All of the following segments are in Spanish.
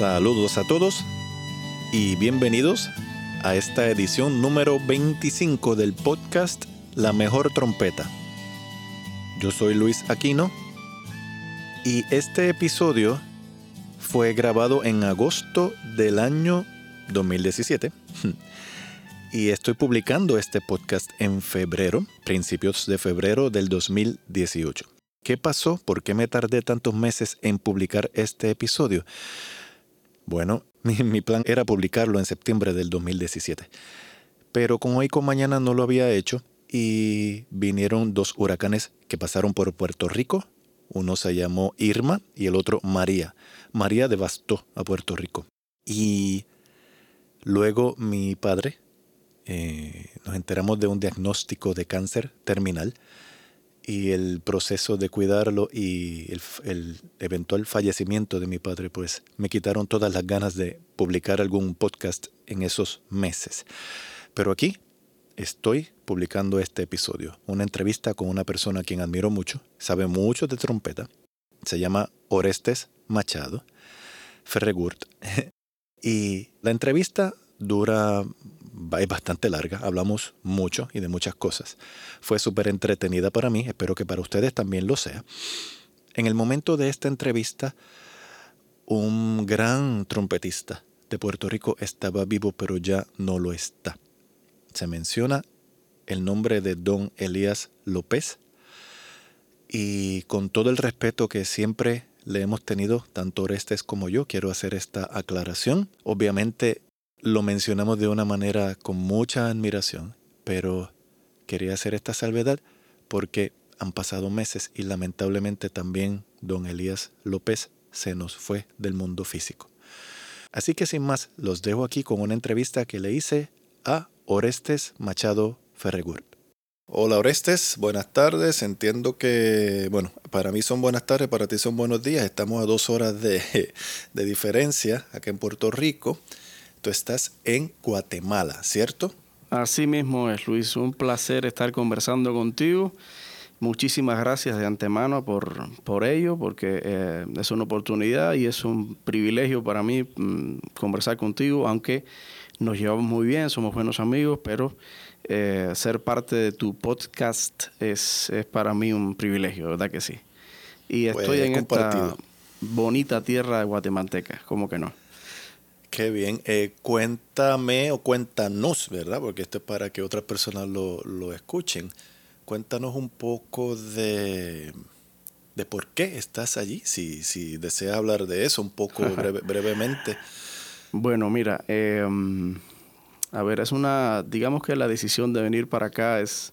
Saludos a todos y bienvenidos a esta edición número 25 del podcast La Mejor Trompeta. Yo soy Luis Aquino y este episodio fue grabado en agosto del año 2017 y estoy publicando este podcast en febrero, principios de febrero del 2018. ¿Qué pasó? ¿Por qué me tardé tantos meses en publicar este episodio? Bueno, mi, plan era publicarlo en septiembre del 2017. Pero con hoy con mañana no lo había hecho y vinieron dos huracanes que pasaron por Puerto Rico. Uno se llamó Irma y el otro María. María devastó a Puerto Rico. Y luego mi padre, eh, nos enteramos de un diagnóstico de cáncer terminal y el proceso de cuidarlo y el, eventual fallecimiento de mi padre, pues me quitaron todas las ganas de publicar algún podcast en esos meses. Pero aquí estoy publicando este episodio, una entrevista con una persona a quien admiro mucho, sabe mucho de trompeta, se llama Orestes Machado, Ferregurt, y la entrevista dura es bastante larga, hablamos mucho y de muchas cosas. Fue súper entretenida para mí, espero que para ustedes también lo sea. En el momento de esta entrevista, un gran trompetista de Puerto Rico estaba vivo, pero ya no lo está. Se menciona el nombre de don Elías López y con todo el respeto que siempre le hemos tenido, tanto Orestes como yo, quiero hacer esta aclaración. Obviamente lo mencionamos de una manera con mucha admiración, pero quería hacer esta salvedad porque han pasado meses y lamentablemente también don Elías López se nos fue del mundo físico. Así que sin más, los dejo aquí con una entrevista que le hice a Orestes Machado Ferregur. Hola Orestes, buenas tardes. Entiendo que, bueno, para mí son buenas tardes, para ti son buenos días. Estamos a dos horas de, de diferencia acá en Puerto Rico. Tú estás en Guatemala, ¿cierto? Así mismo es, Luis. Un placer estar conversando contigo. Muchísimas gracias de antemano por, por ello, porque eh, es una oportunidad y es un privilegio para mí mm, conversar contigo, aunque nos llevamos muy bien, somos buenos amigos, pero eh, ser parte de tu podcast es, es, para mí un privilegio, ¿verdad que sí? Y pues, estoy en esta bonita tierra guatemalteca, ¿cómo que no? Qué bien. Eh, cuéntame o cuéntanos, ¿verdad? Porque esto es para que otras personas lo, escuchen. Cuéntanos un poco de, de por qué estás allí, si, si deseas hablar de eso un poco brevemente. Bueno, mira, em, a ver, es una, digamos que la decisión de venir para acá es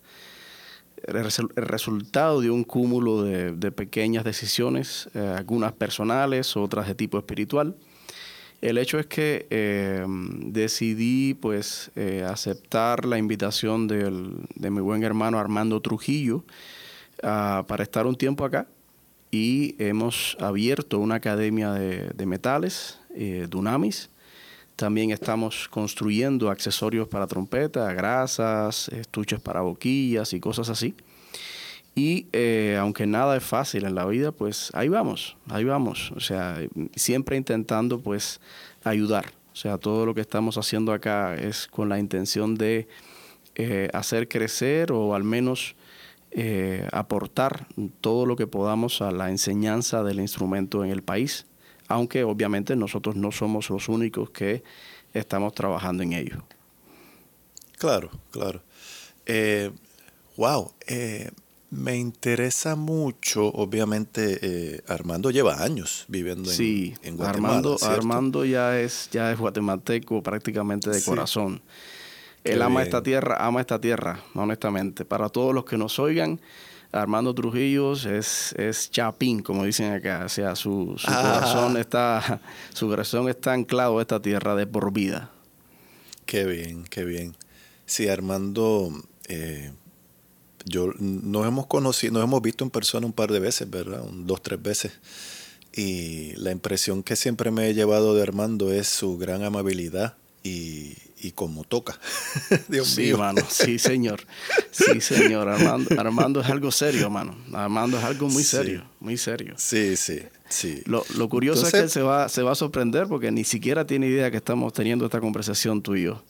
el resultado de un cúmulo de, pequeñas decisiones, eh, algunas personales, otras de tipo espiritual. El hecho es que em, decidí pues eh, aceptar la invitación de mi buen hermano Armando Trujillo ah, para estar un tiempo acá y hemos abierto una academia de, metales, eh, Dunamis. También estamos construyendo accesorios para trompeta, grasas, estuches para boquillas y cosas así. Y eh, aunque nada es fácil en la vida, pues ahí vamos, ahí vamos. O sea, siempre intentando pues ayudar. O sea, todo lo que estamos haciendo acá es con la intención de eh, hacer crecer o al menos eh, aportar todo lo que podamos a la enseñanza del instrumento en el país. Aunque obviamente nosotros no somos los únicos que estamos trabajando en ello. Claro, claro. wow. Me interesa mucho, obviamente, eh, Armando lleva años viviendo en, en, Guatemala. Armando, Armando ya es, ya es guatemalteco prácticamente de corazón. Él ama esta tierra, ama esta tierra, honestamente. Para todos los que nos oigan, Armando Trujillo es, es chapín, como dicen acá. O sea, su, su Ah. corazón está, su corazón está anclado a esta tierra de por vida. Qué bien, qué bien. Sí, Armando, eh, yo nos hemos conocido, nos hemos visto en persona un par de veces, ¿verdad? Un, dos, tres veces. Y la impresión que siempre me he llevado de Armando es su gran amabilidad y, y cómo toca. Dios sí, mío. mano. Sí, señor. Sí, señor. Armando, Armando es algo serio, mano. Armando es algo muy Sí. serio, muy serio. Sí, sí, sí. Lo, lo curioso es que él se va, se va a sorprender porque ni siquiera tiene idea que estamos teniendo esta conversación tú y yo.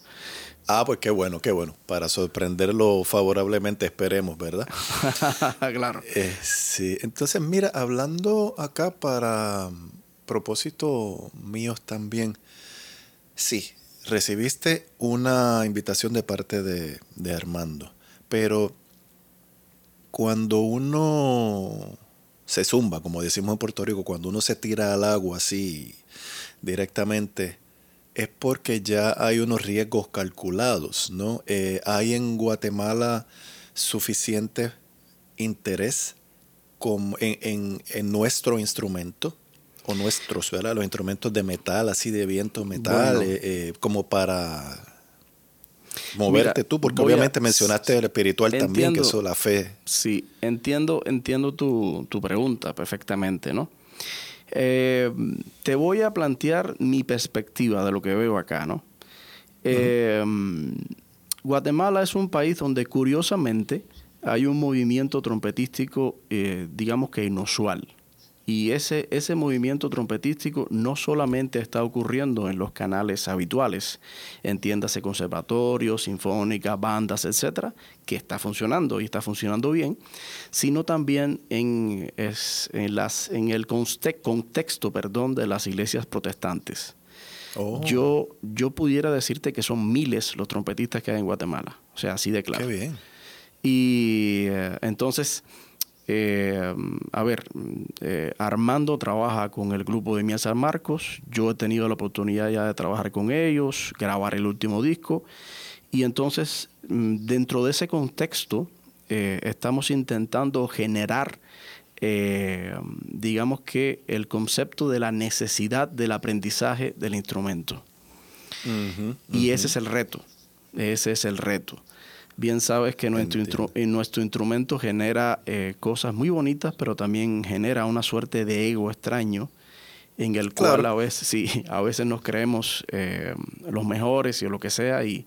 Ah, pues qué bueno, qué bueno. Para sorprenderlo favorablemente esperemos, ¿verdad? claro. Eh, sí, entonces mira, hablando acá para mm, propósitos míos también, sí, recibiste una invitación de parte de, de Armando, pero cuando uno se zumba, como decimos en Puerto Rico, cuando uno se tira al agua así directamente, es porque ya hay unos riesgos calculados, ¿no? Eh, hay en Guatemala suficiente interés con- en, en- en nuestro instrumento o nuestros, ¿verdad? Los instrumentos de metal, así de viento metal, Bueno. eh, eh, como para moverte Mira, tú, porque a- obviamente mencionaste el espiritual también, que eso, la fe. Sí, entiendo, entiendo tu, tu pregunta perfectamente, ¿no? Eh, te voy a plantear mi perspectiva de lo que veo acá, ¿no? Eh, Guatemala es un país donde curiosamente hay un movimiento trompetístico, eh, digamos que inusual. Y ese, ese movimiento trompetístico no solamente está ocurriendo en los canales habituales, entiéndase conservatorios, sinfónicas, bandas, etcétera, que está funcionando y está funcionando bien, sino también en, es- en, las, en el contexto perdón, de las iglesias protestantes. Oh, Yo, yo pudiera decirte que son miles los trompetistas que hay en Guatemala, o sea, así de claro. Qué bien. Y eh, entonces, eh, a ver, eh, Armando trabaja con el grupo de Mía San Marcos. Yo he tenido la oportunidad ya de trabajar con ellos, grabar el último disco. Y entonces, mm, dentro de ese contexto, eh, estamos intentando generar, digamos que, el concepto de la necesidad del aprendizaje del instrumento. Y ese es el reto. Ese es el reto. Bien sabes que nuestro, instru- nuestro instrumento genera eh, cosas muy bonitas, pero también genera una suerte de ego extraño en el cual a veces, sí, a veces nos creemos eh, los mejores y lo que sea y,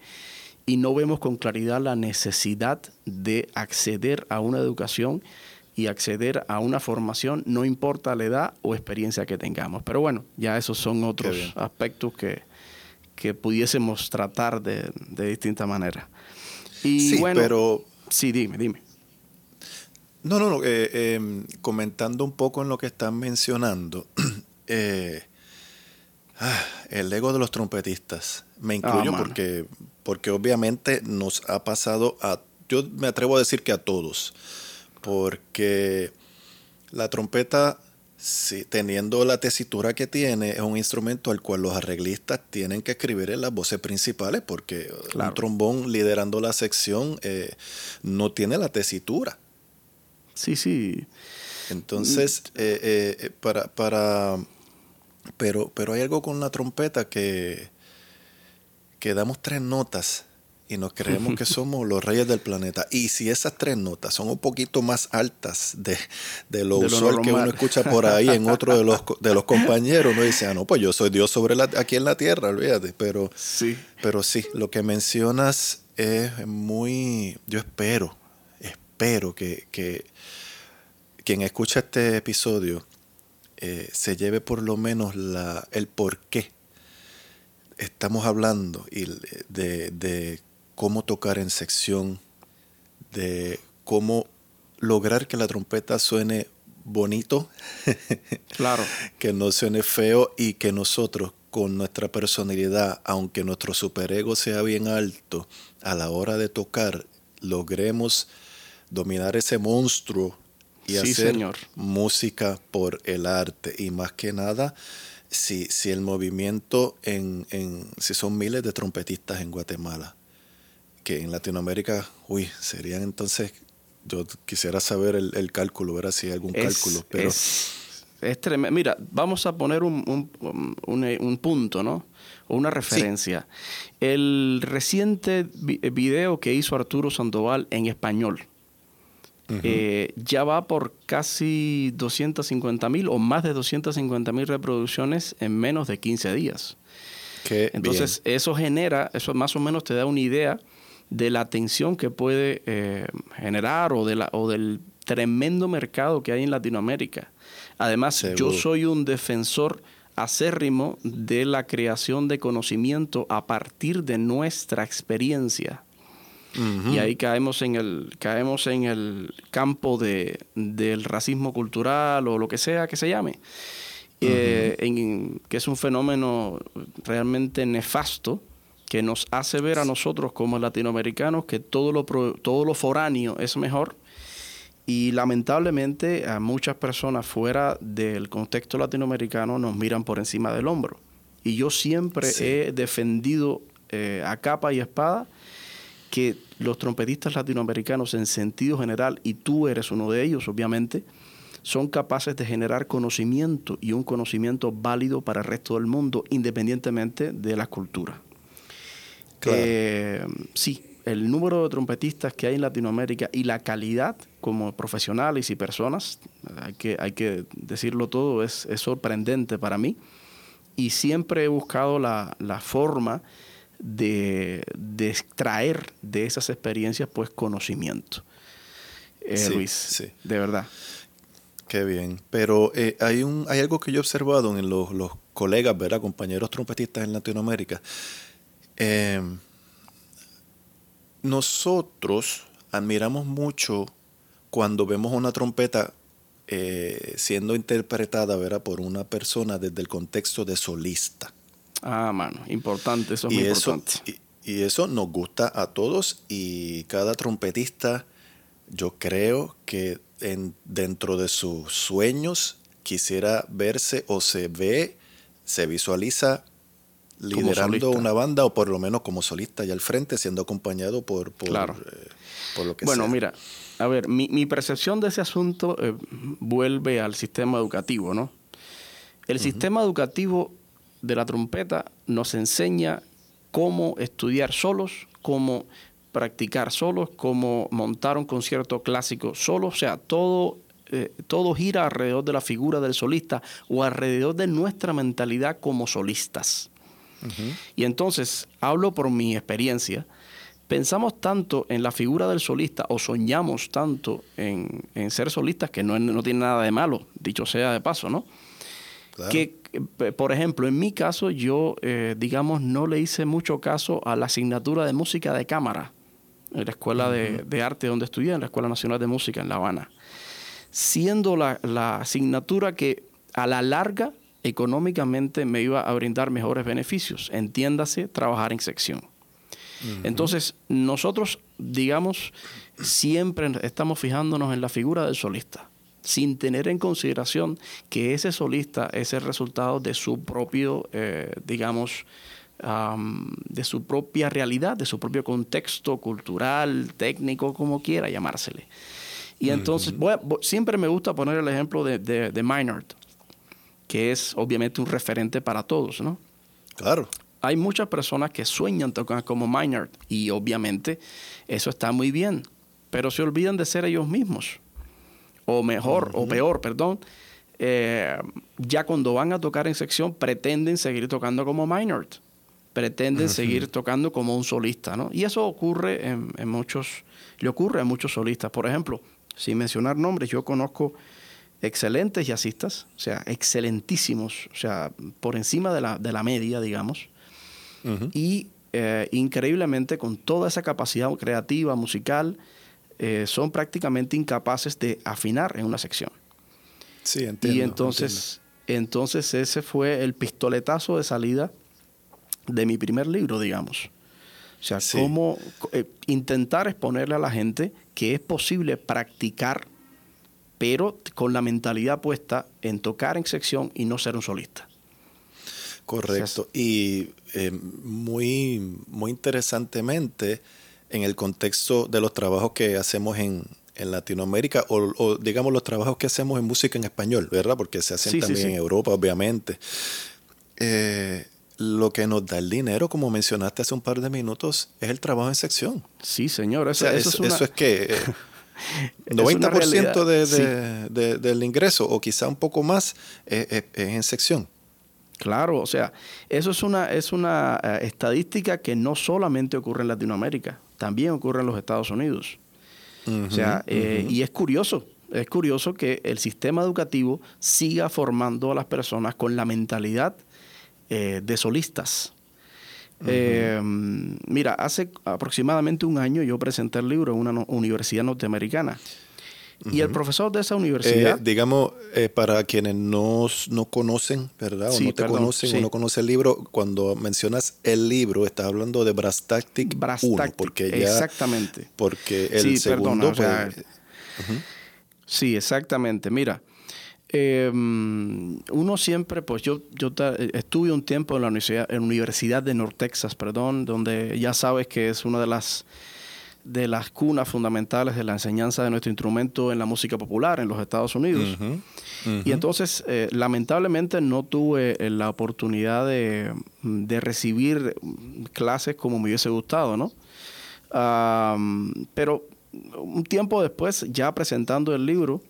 y no vemos con claridad la necesidad de acceder a una educación y acceder a una formación, no importa la edad o experiencia que tengamos. Pero bueno, ya esos son otros aspectos que, que pudiésemos tratar de, de distinta manera. Y Sí, bueno, pero sí, dime, dime. No, no, no. eh, eh, comentando un poco en lo que están mencionando, eh, ah, el ego de los trompetistas. Me incluyo Ah, mano. porque, porque obviamente nos ha pasado a, yo me atrevo a decir que a todos, porque la trompeta, sí, teniendo la tesitura que tiene, es un instrumento al cual los arreglistas tienen que escribir en las voces principales, porque Claro. un trombón liderando la sección eh, no tiene la tesitura. Sí, sí. Entonces, eh, eh, para, para, pero, pero hay algo con la trompeta que, que damos tres notas y nos creemos que somos los reyes del planeta. Y si esas tres notas son un poquito más altas de, de lo De lo usual que uno escucha por ahí en otro de los, de los compañeros, uno dice, ah, no, pues yo soy Dios sobre la, aquí en la tierra, olvídate. Pero, Sí. pero sí, lo que mencionas es muy, yo espero, espero que, que quien escucha este episodio eh, se lleve por lo menos la, el por qué estamos hablando y l- de, de cómo tocar en sección, de cómo lograr que la trompeta suene bonito, Claro. que no suene feo y que nosotros con nuestra personalidad, aunque nuestro superego sea bien alto, a la hora de tocar logremos dominar ese monstruo y Sí, hacer señor. música por el arte y más que nada si, si el movimiento en, en si son miles de trompetistas en Guatemala que en Latinoamérica uy serían entonces yo quisiera saber el, cálculo, ver si hay algún cálculo. Pero... Es, tremendo. Mira, vamos a poner un, un, punto, ¿no? O una referencia. El reciente video que hizo Arturo Sandoval en español. Eh, ya va por casi 250 mil o más de 250 mil reproducciones en menos de 15 días. Entonces, eso genera, eso más o menos te da una idea de la atención que puede eh, generar o, de la, o del tremendo mercado que hay en Latinoamérica. Además, yo soy un defensor acérrimo de la creación de conocimiento a partir de nuestra experiencia. Y ahí caemos en el, caemos en el campo de, del racismo cultural o lo que sea que se llame. Eh, que es un fenómeno realmente nefasto que nos hace ver a nosotros como latinoamericanos que todo lo, todo lo foráneo es mejor y lamentablemente a muchas personas fuera del contexto latinoamericano nos miran por encima del hombro. Y yo siempre he defendido eh, a capa y espada que los trompetistas latinoamericanos en sentido general, y tú eres uno de ellos obviamente, son capaces de generar conocimiento y un conocimiento válido para el resto del mundo, independientemente de la cultura. Eh, sí, el número de trompetistas que hay en Latinoamérica y la calidad como profesionales y personas, hay que, hay que decirlo todo, es, sorprendente para mí. Y siempre he buscado la, forma de, extraer de esas experiencias pues conocimiento. Eh, Luis, de verdad. Qué bien. Pero eh, hay, un, hay algo que yo he observado en los, colegas, ¿verdad? compañeros trompetistas en Latinoamérica. Em, nosotros admiramos mucho cuando vemos una trompeta eh, siendo interpretada ¿verdad? por una persona desde el contexto de solista. Ah, mano, importante, eso es muy importante. y, y, eso nos gusta a todos y cada trompetista, yo creo que dentro de sus sueños quisiera verse o se ve, se visualiza liderando una banda o por lo menos como solista y al frente siendo acompañado por, por, claro. Eh, por lo que bueno, mira, a ver, mi, percepción de ese asunto eh, vuelve al sistema educativo, ¿no? El sistema educativo de la trompeta nos enseña cómo estudiar solos, cómo practicar solos, como montar un concierto clásico solo, o sea, todo, eh, todo gira alrededor de la figura del solista o alrededor de nuestra mentalidad como solistas. Y entonces, hablo por mi experiencia, pensamos tanto en la figura del solista o soñamos tanto en, ser solistas, que no, no, tiene nada de malo, dicho sea de paso, ¿no? Que, por ejemplo, en mi caso, yo, eh, digamos, no le hice mucho caso a la asignatura de música de cámara en la Escuela de, Arte donde estudié, en la Escuela Nacional de Música en La Habana, siendo la, asignatura que a la larga económicamente me iba a brindar mejores beneficios, entiéndase, trabajar en sección. Entonces, nosotros, digamos, siempre estamos fijándonos en la figura del solista, sin tener en consideración que ese solista es el resultado de su propio, eh, digamos, de su propia realidad, de su propio contexto cultural, técnico, como quiera llamársele. Y entonces, siempre me gusta poner el ejemplo de, de, Maynard, que es obviamente un referente para todos, ¿no? Claro. Hay muchas personas que sueñan tocar como Maynard y obviamente eso está muy bien, pero se olvidan de ser ellos mismos. O mejor, o peor, perdón, eh, ya cuando van a tocar en sección pretenden seguir tocando como Maynard pretenden seguir tocando como un solista, ¿no? Y eso ocurre en, muchos, le ocurre a muchos solistas. Por ejemplo, sin mencionar nombres, yo conozco excelentes jazzistas, o sea, excelentísimos, o sea, por encima de la, de la media, digamos, y eh, increíblemente con toda esa capacidad creativa, musical, eh, son prácticamente incapaces de afinar en una sección. Sí, entiendo. Y entonces, entonces ese fue el pistoletazo de salida de mi primer libro, digamos. O sea, cómo eh, intentar exponerle a la gente que es posible practicar, pero con la mentalidad puesta en tocar en sección y no ser un solista. Correcto. y eh, muy, muy interesantemente, en el contexto de los trabajos que hacemos en, en Latinoamérica o, digamos los trabajos que hacemos en música en español, ¿verdad? Porque se hacen también en Europa, obviamente. Eh, lo que nos da el dinero, como mencionaste hace un par de minutos, es el trabajo en sección. Sí, señor. Eso, es, eso es que 90% de, del ingreso o quizá un poco más es, en sección. Claro, o sea, eso es una, es una eh, estadística que no solamente ocurre en Latinoamérica, también ocurre en los Estados Unidos. o sea, eh, y es curioso, es curioso que el sistema educativo siga formando a las personas con la mentalidad eh, de solistas. Eh, mira, hace aproximadamente un año yo presenté el libro en una universidad norteamericana. Y el profesor de esa universidad... Eh, digamos, para quienes no, no, conocen, ¿verdad? O no te conocen o no conocen el libro, cuando mencionas el libro, estás hablando de Brass Tactic, Brass 1, porque ya, exactamente. Porque el segundo... Pues, sí, exactamente. Mira, eh, uno siempre, pues yo, yo estuve un tiempo en la universidad, en Universidad de North Texas, perdón, donde ya sabes que es una de las de las cunas fundamentales de la enseñanza de nuestro instrumento en la música popular en los Estados Unidos. Y entonces, eh, lamentablemente, no tuve eh, la oportunidad de, recibir clases como me hubiese gustado, ¿no? pero un tiempo después, ya presentando el libro,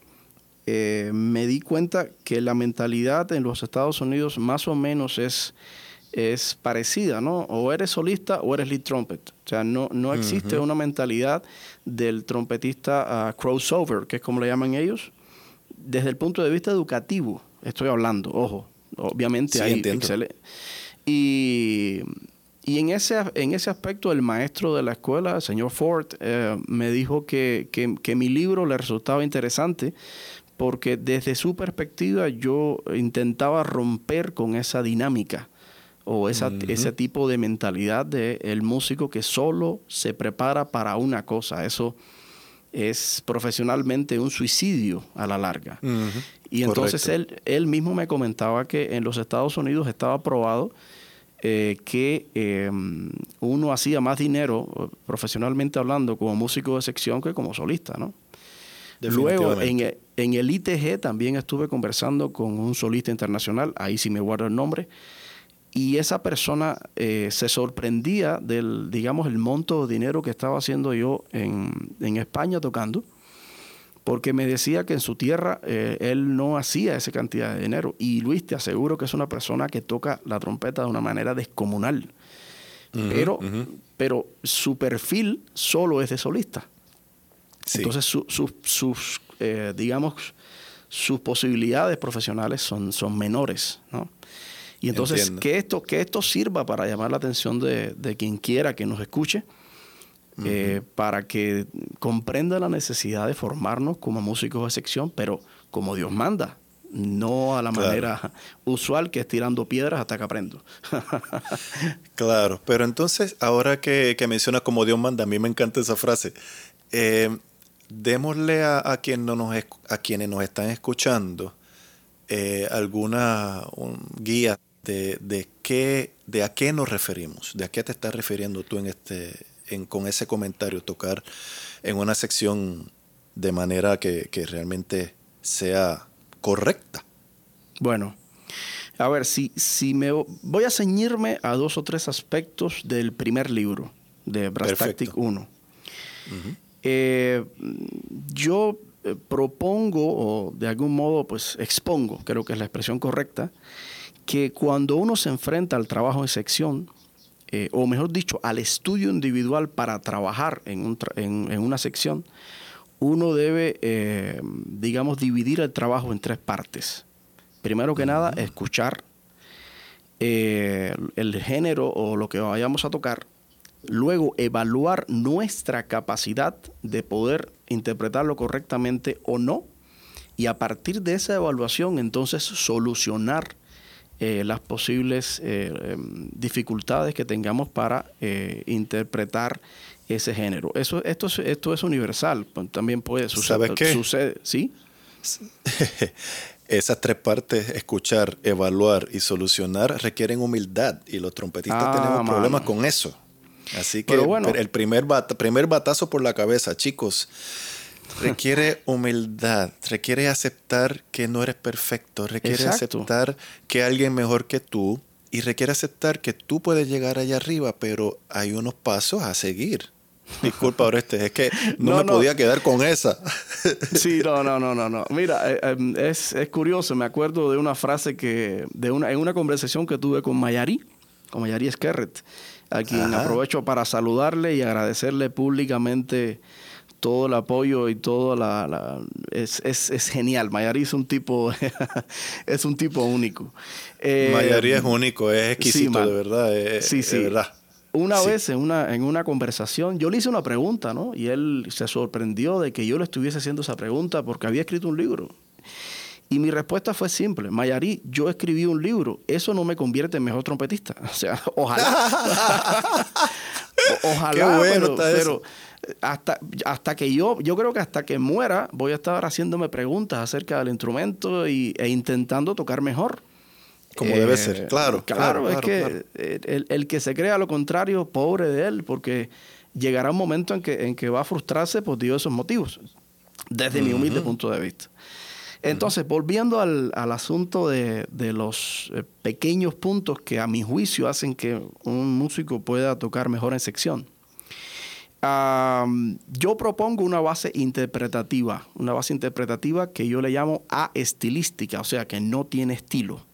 eh, me di cuenta que la mentalidad en los Estados Unidos más o menos es, es parecida, ¿no? O eres solista o eres lead trumpet. O sea, no, no existe una mentalidad del trompetista ah, crossover, que es como le llaman ellos, desde el punto de vista educativo. Estoy hablando, ojo, obviamente hay excelente. Y, y en ese, en ese aspecto, el maestro de la escuela, el señor Ford, eh, me dijo que, que, que, mi libro le resultaba interesante porque desde su perspectiva yo intentaba romper con esa dinámica o esa, ese tipo de mentalidad del el músico que solo se prepara para una cosa. Eso es profesionalmente un suicidio a la larga. Y entonces él, él mismo me comentaba que en los Estados Unidos estaba probado eh, que em, uno hacía más dinero, profesionalmente hablando, como músico de sección que como solista, ¿no? Luego, en, en, el ITG también estuve conversando con un solista internacional, ahí sí me guardo el nombre, y esa persona eh, se sorprendía del, digamos, el monto de dinero que estaba haciendo yo en, en España tocando, porque me decía que en su tierra eh, él no hacía esa cantidad de dinero. Y Luis, te aseguro que es una persona que toca la trompeta de una manera descomunal. pero, pero su perfil solo es de solista. Entonces sus, eh, digamos, sus posibilidades profesionales son, son menores, ¿no? Y entonces que esto, que esto sirva para llamar la atención de, quien quiera que nos escuche, eh, para que comprenda la necesidad de formarnos como músicos de sección, pero como Dios manda, no a la manera usual que es tirando piedras hasta que aprendo. claro, pero entonces ahora que, que mencionas como Dios manda, a mí me encanta esa frase. Eh, démosle a, a, nos, a quienes nos están escuchando eh, alguna guía de, de, qué, de a qué nos referimos, de a qué te estás refiriendo tú en este, en, con ese comentario, tocar en una sección de manera que, que realmente sea correcta. Bueno, a ver, si, si me voy a ceñirme a dos o tres aspectos del primer libro de Brass Tactic 1. Eh, yo eh, propongo o de algún modo pues expongo, creo que es la expresión correcta, que cuando uno se enfrenta al trabajo en sección, eh, o mejor dicho, al estudio individual para trabajar en, una sección, uno debe, digamos, dividir el trabajo en tres partes. Primero que nada, escuchar el género o lo que vayamos a tocar luego evaluar nuestra capacidad de poder interpretarlo correctamente o no, y a partir de esa evaluación entonces solucionar eh, las posibles eh, em, dificultades que tengamos para eh, interpretar ese género. Eso, esto, es, esto es universal, pues, también puede suceder. ¿Sabes qué? Sucede, ¿sí? Esas tres partes, escuchar, evaluar y solucionar, requieren humildad y los trompetistas ah, tenemos problemas con eso. Así que el primer, primer batazo por la cabeza, chicos. requiere humildad, requiere aceptar que no eres perfecto, requiere aceptar que alguien mejor que tú y requiere aceptar que tú puedes llegar allá arriba, pero hay unos pasos a seguir. Disculpa, Oreste, es que no, me podía quedar con esa. sí, no, no, no, no, no. Mira, eh, em, es, curioso, me acuerdo de una frase que, de una, en una conversación que tuve con Mayari, con Mayari Esquerret, a quien aprovecho para saludarle y agradecerle públicamente todo el apoyo y todo la, es, es, genial. Mayari es un tipo es un tipo único. Eh, Mayari es único, es exquisito, de verdad. sí, sí. De verdad. Una vez en una, en una conversación, yo le hice una pregunta, ¿no? Y él se sorprendió de que yo le estuviese haciendo esa pregunta porque había escrito un libro. Y mi respuesta fue simple, Mayari, yo escribí un libro, eso no me convierte en mejor trompetista. O sea, ojalá. ojalá, Qué bueno pero, hasta, hasta que yo, yo creo que hasta que muera voy a estar haciéndome preguntas acerca del instrumento y, e intentando tocar mejor. Como debe ser, eh, claro. Claro, es que el, que se crea lo contrario, pobre de él, porque llegará un momento en que, en que va a frustrarse por diversos motivos, desde mi humilde punto de vista. Entonces, volviendo al, asunto de, los eh, pequeños puntos que a mi juicio hacen que un músico pueda tocar mejor en sección. yo propongo una base interpretativa, una base interpretativa que yo le llamo a-estilística, o sea, que no tiene estilo.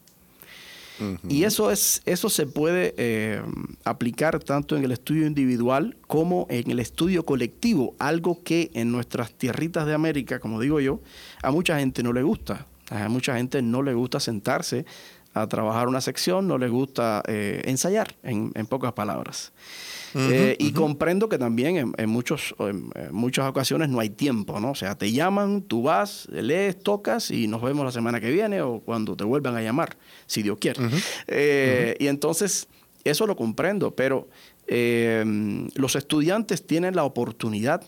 Y eso, es, eso se puede eh, aplicar tanto en el estudio individual como en el estudio colectivo, algo que en nuestras tierritas de América, como digo yo, a mucha gente no le gusta. A mucha gente no le gusta sentarse a trabajar una sección, no le gusta eh, ensayar, en pocas palabras. Eh, y comprendo que también en, muchos, en, muchas ocasiones no hay tiempo, ¿no? O sea, te llaman, tú vas, lees, tocas y nos vemos la semana que viene o cuando te vuelvan a llamar, si Dios quiere. Eh, y entonces, eso lo comprendo, pero em, los estudiantes tienen la oportunidad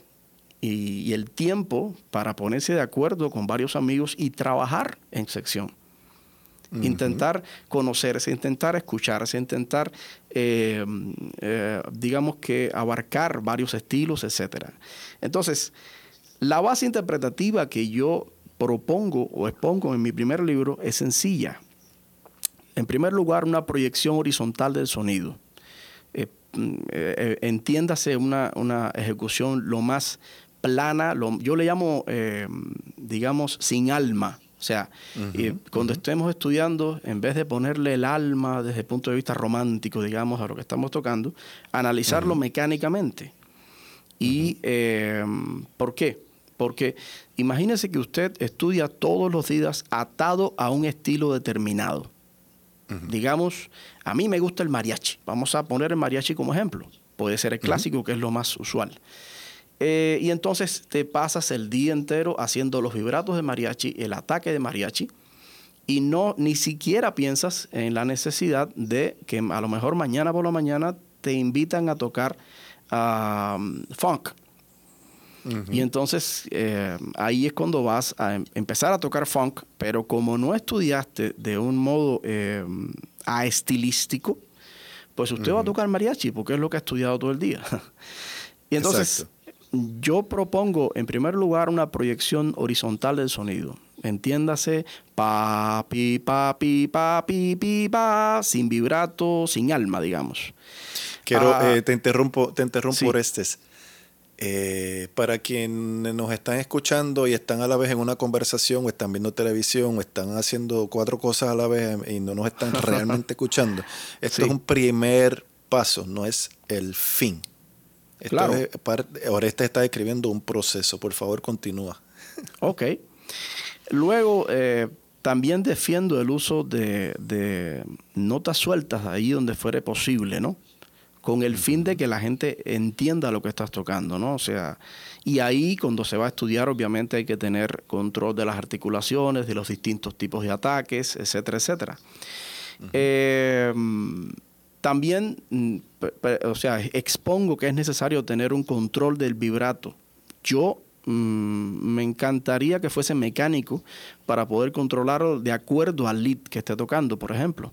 y, el tiempo para ponerse de acuerdo con varios amigos y trabajar en sección. Intentar conocerse, intentar escucharse, intentar, eh, eh, digamos que, abarcar varios estilos, etc. Entonces, la base interpretativa que yo propongo o expongo en mi primer libro es sencilla. En primer lugar, una proyección horizontal del sonido. Eh, entiéndase una, una, ejecución lo más plana, yo le llamo, digamos, sin alma o sea, cuando estemos estudiando, en vez de ponerle el alma desde el punto de vista romántico, digamos, a lo que estamos tocando, analizarlo mecánicamente. ¿Y em, por qué? Porque imagínese que usted estudia todos los días atado a un estilo determinado. Digamos, a mí me gusta el mariachi. Vamos a poner el mariachi como ejemplo. Puede ser el clásico, que es lo más usual. Eh, y entonces te pasas el día entero haciendo los vibratos de mariachi, el ataque de mariachi, y no ni siquiera piensas en la necesidad de que a lo mejor mañana por la mañana te invitan a tocar funk. Y entonces eh, ahí es cuando vas a em, empezar a tocar funk, pero como no estudiaste de un modo eh, estilístico, pues usted va a tocar mariachi porque es lo que ha estudiado todo el día. y entonces yo propongo, en primer lugar, una proyección horizontal del sonido. Entiéndase, pa, pi, pa, pi, pa, pi, pi, pa, sin vibrato, sin alma, digamos. Quiero, ah, eh, te interrumpo, te interrumpo, por este. Eh, para quienes nos están escuchando y están a la vez en una conversación o están viendo televisión o están haciendo cuatro cosas a la vez y no nos están realmente escuchando, esto es un primer paso, no es el fin claro. ahora este está describiendo un proceso. Por favor, continúa. Ok. Luego, eh, también defiendo el uso de, notas sueltas ahí donde fuere posible, ¿no? Con el fin de que la gente entienda lo que estás tocando, ¿no? O sea, y ahí cuando se va a estudiar, obviamente hay que tener control de las articulaciones, de los distintos tipos de ataques, etcétera, etcétera. También, mm, o sea, expongo que es necesario tener un control del vibrato. Yo mm, me encantaría que fuese mecánico para poder controlarlo de acuerdo al lead que esté tocando, por ejemplo.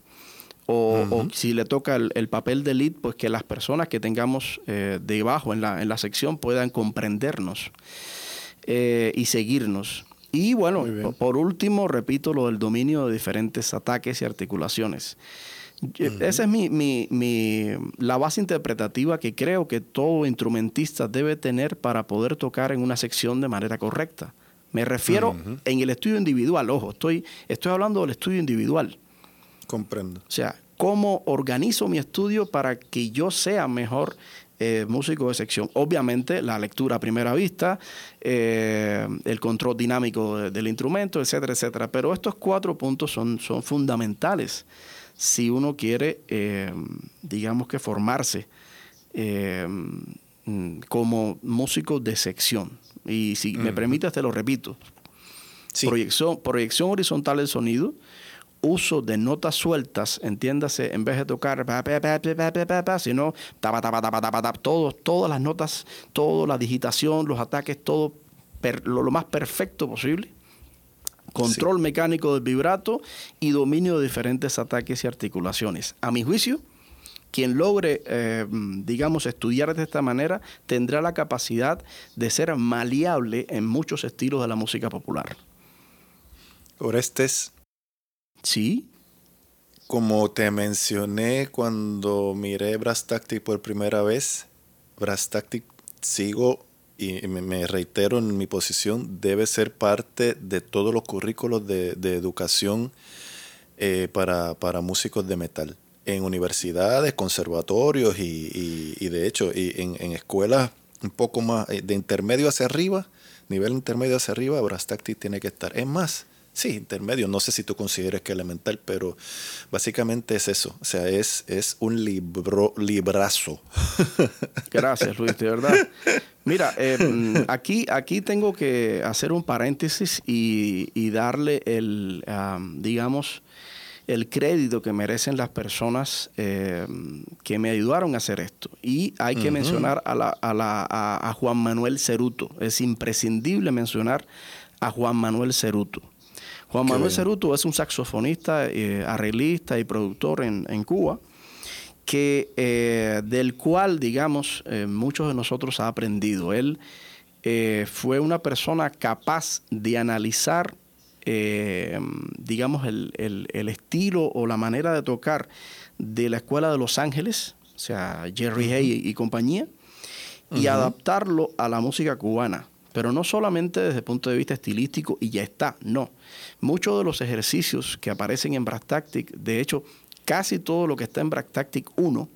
O, si le toca el, papel de lead, pues que las personas que tengamos eh, debajo en la, en la sección puedan comprendernos. eh, y seguirnos. Y bueno, por último, repito lo del dominio de diferentes ataques y articulaciones. Esa es mi, mi, mi, la base interpretativa que creo que todo instrumentista debe tener para poder tocar en una sección de manera correcta. Me refiero en el estudio individual, ojo, estoy, estoy hablando del estudio individual. Comprendo. O sea, cómo organizo mi estudio para que yo sea mejor eh, músico de sección. Obviamente, la lectura a primera vista, eh, el control dinámico del instrumento, etcétera, etcétera. Pero estos cuatro puntos son, son fundamentales si uno quiere, eh, digamos que formarse como músico de sección. Y si me permites, te lo repito. Proyección, proyección horizontal del sonido, uso de notas sueltas, entiéndase, en vez de tocar, sino todas las notas, toda la digitación, los ataques, todo lo, más perfecto posible. Control mecánico del vibrato y dominio de diferentes ataques y articulaciones. A mi juicio, quien logre, eh, digamos, estudiar de esta manera, tendrá la capacidad de ser maleable en muchos estilos de la música popular. Orestes, Sí. Como te mencioné cuando miré Brass Tactic por primera vez, Brass Tactic sigo y me reitero en mi posición, debe ser parte de todos los currículos de, educación eh, para, músicos de metal. En universidades, conservatorios y, de hecho y en, en, escuelas un poco más eh, de intermedio hacia arriba, nivel intermedio hacia arriba, Brass tiene que estar. Es más, Sí, intermedio. No sé si tú consideras que elemental, pero básicamente es eso. O sea, es, es un libro, librazo. Gracias, Luis, de verdad. Mira, eh, mm, aquí, aquí tengo que hacer un paréntesis y, darle el, digamos, el crédito que merecen las personas eh, que me ayudaron a hacer esto. Y hay que mencionar a, la, a, la, a, Juan Manuel Ceruto. Es imprescindible mencionar a Juan Manuel Ceruto. Juan Manuel Ceruto es un saxofonista, eh, arreglista y productor en, Cuba, que, eh, del cual, digamos, eh, muchos de nosotros ha aprendido. Él fue una persona capaz de analizar, digamos, el, estilo o la manera de tocar de la Escuela de Los Ángeles, o sea, Jerry Hay y, compañía, y adaptarlo a la música cubana pero no solamente desde el punto de vista estilístico y ya está, no. Muchos de los ejercicios que aparecen en Brass Tactic, de hecho, casi todo lo que está en Brass Tactic 1,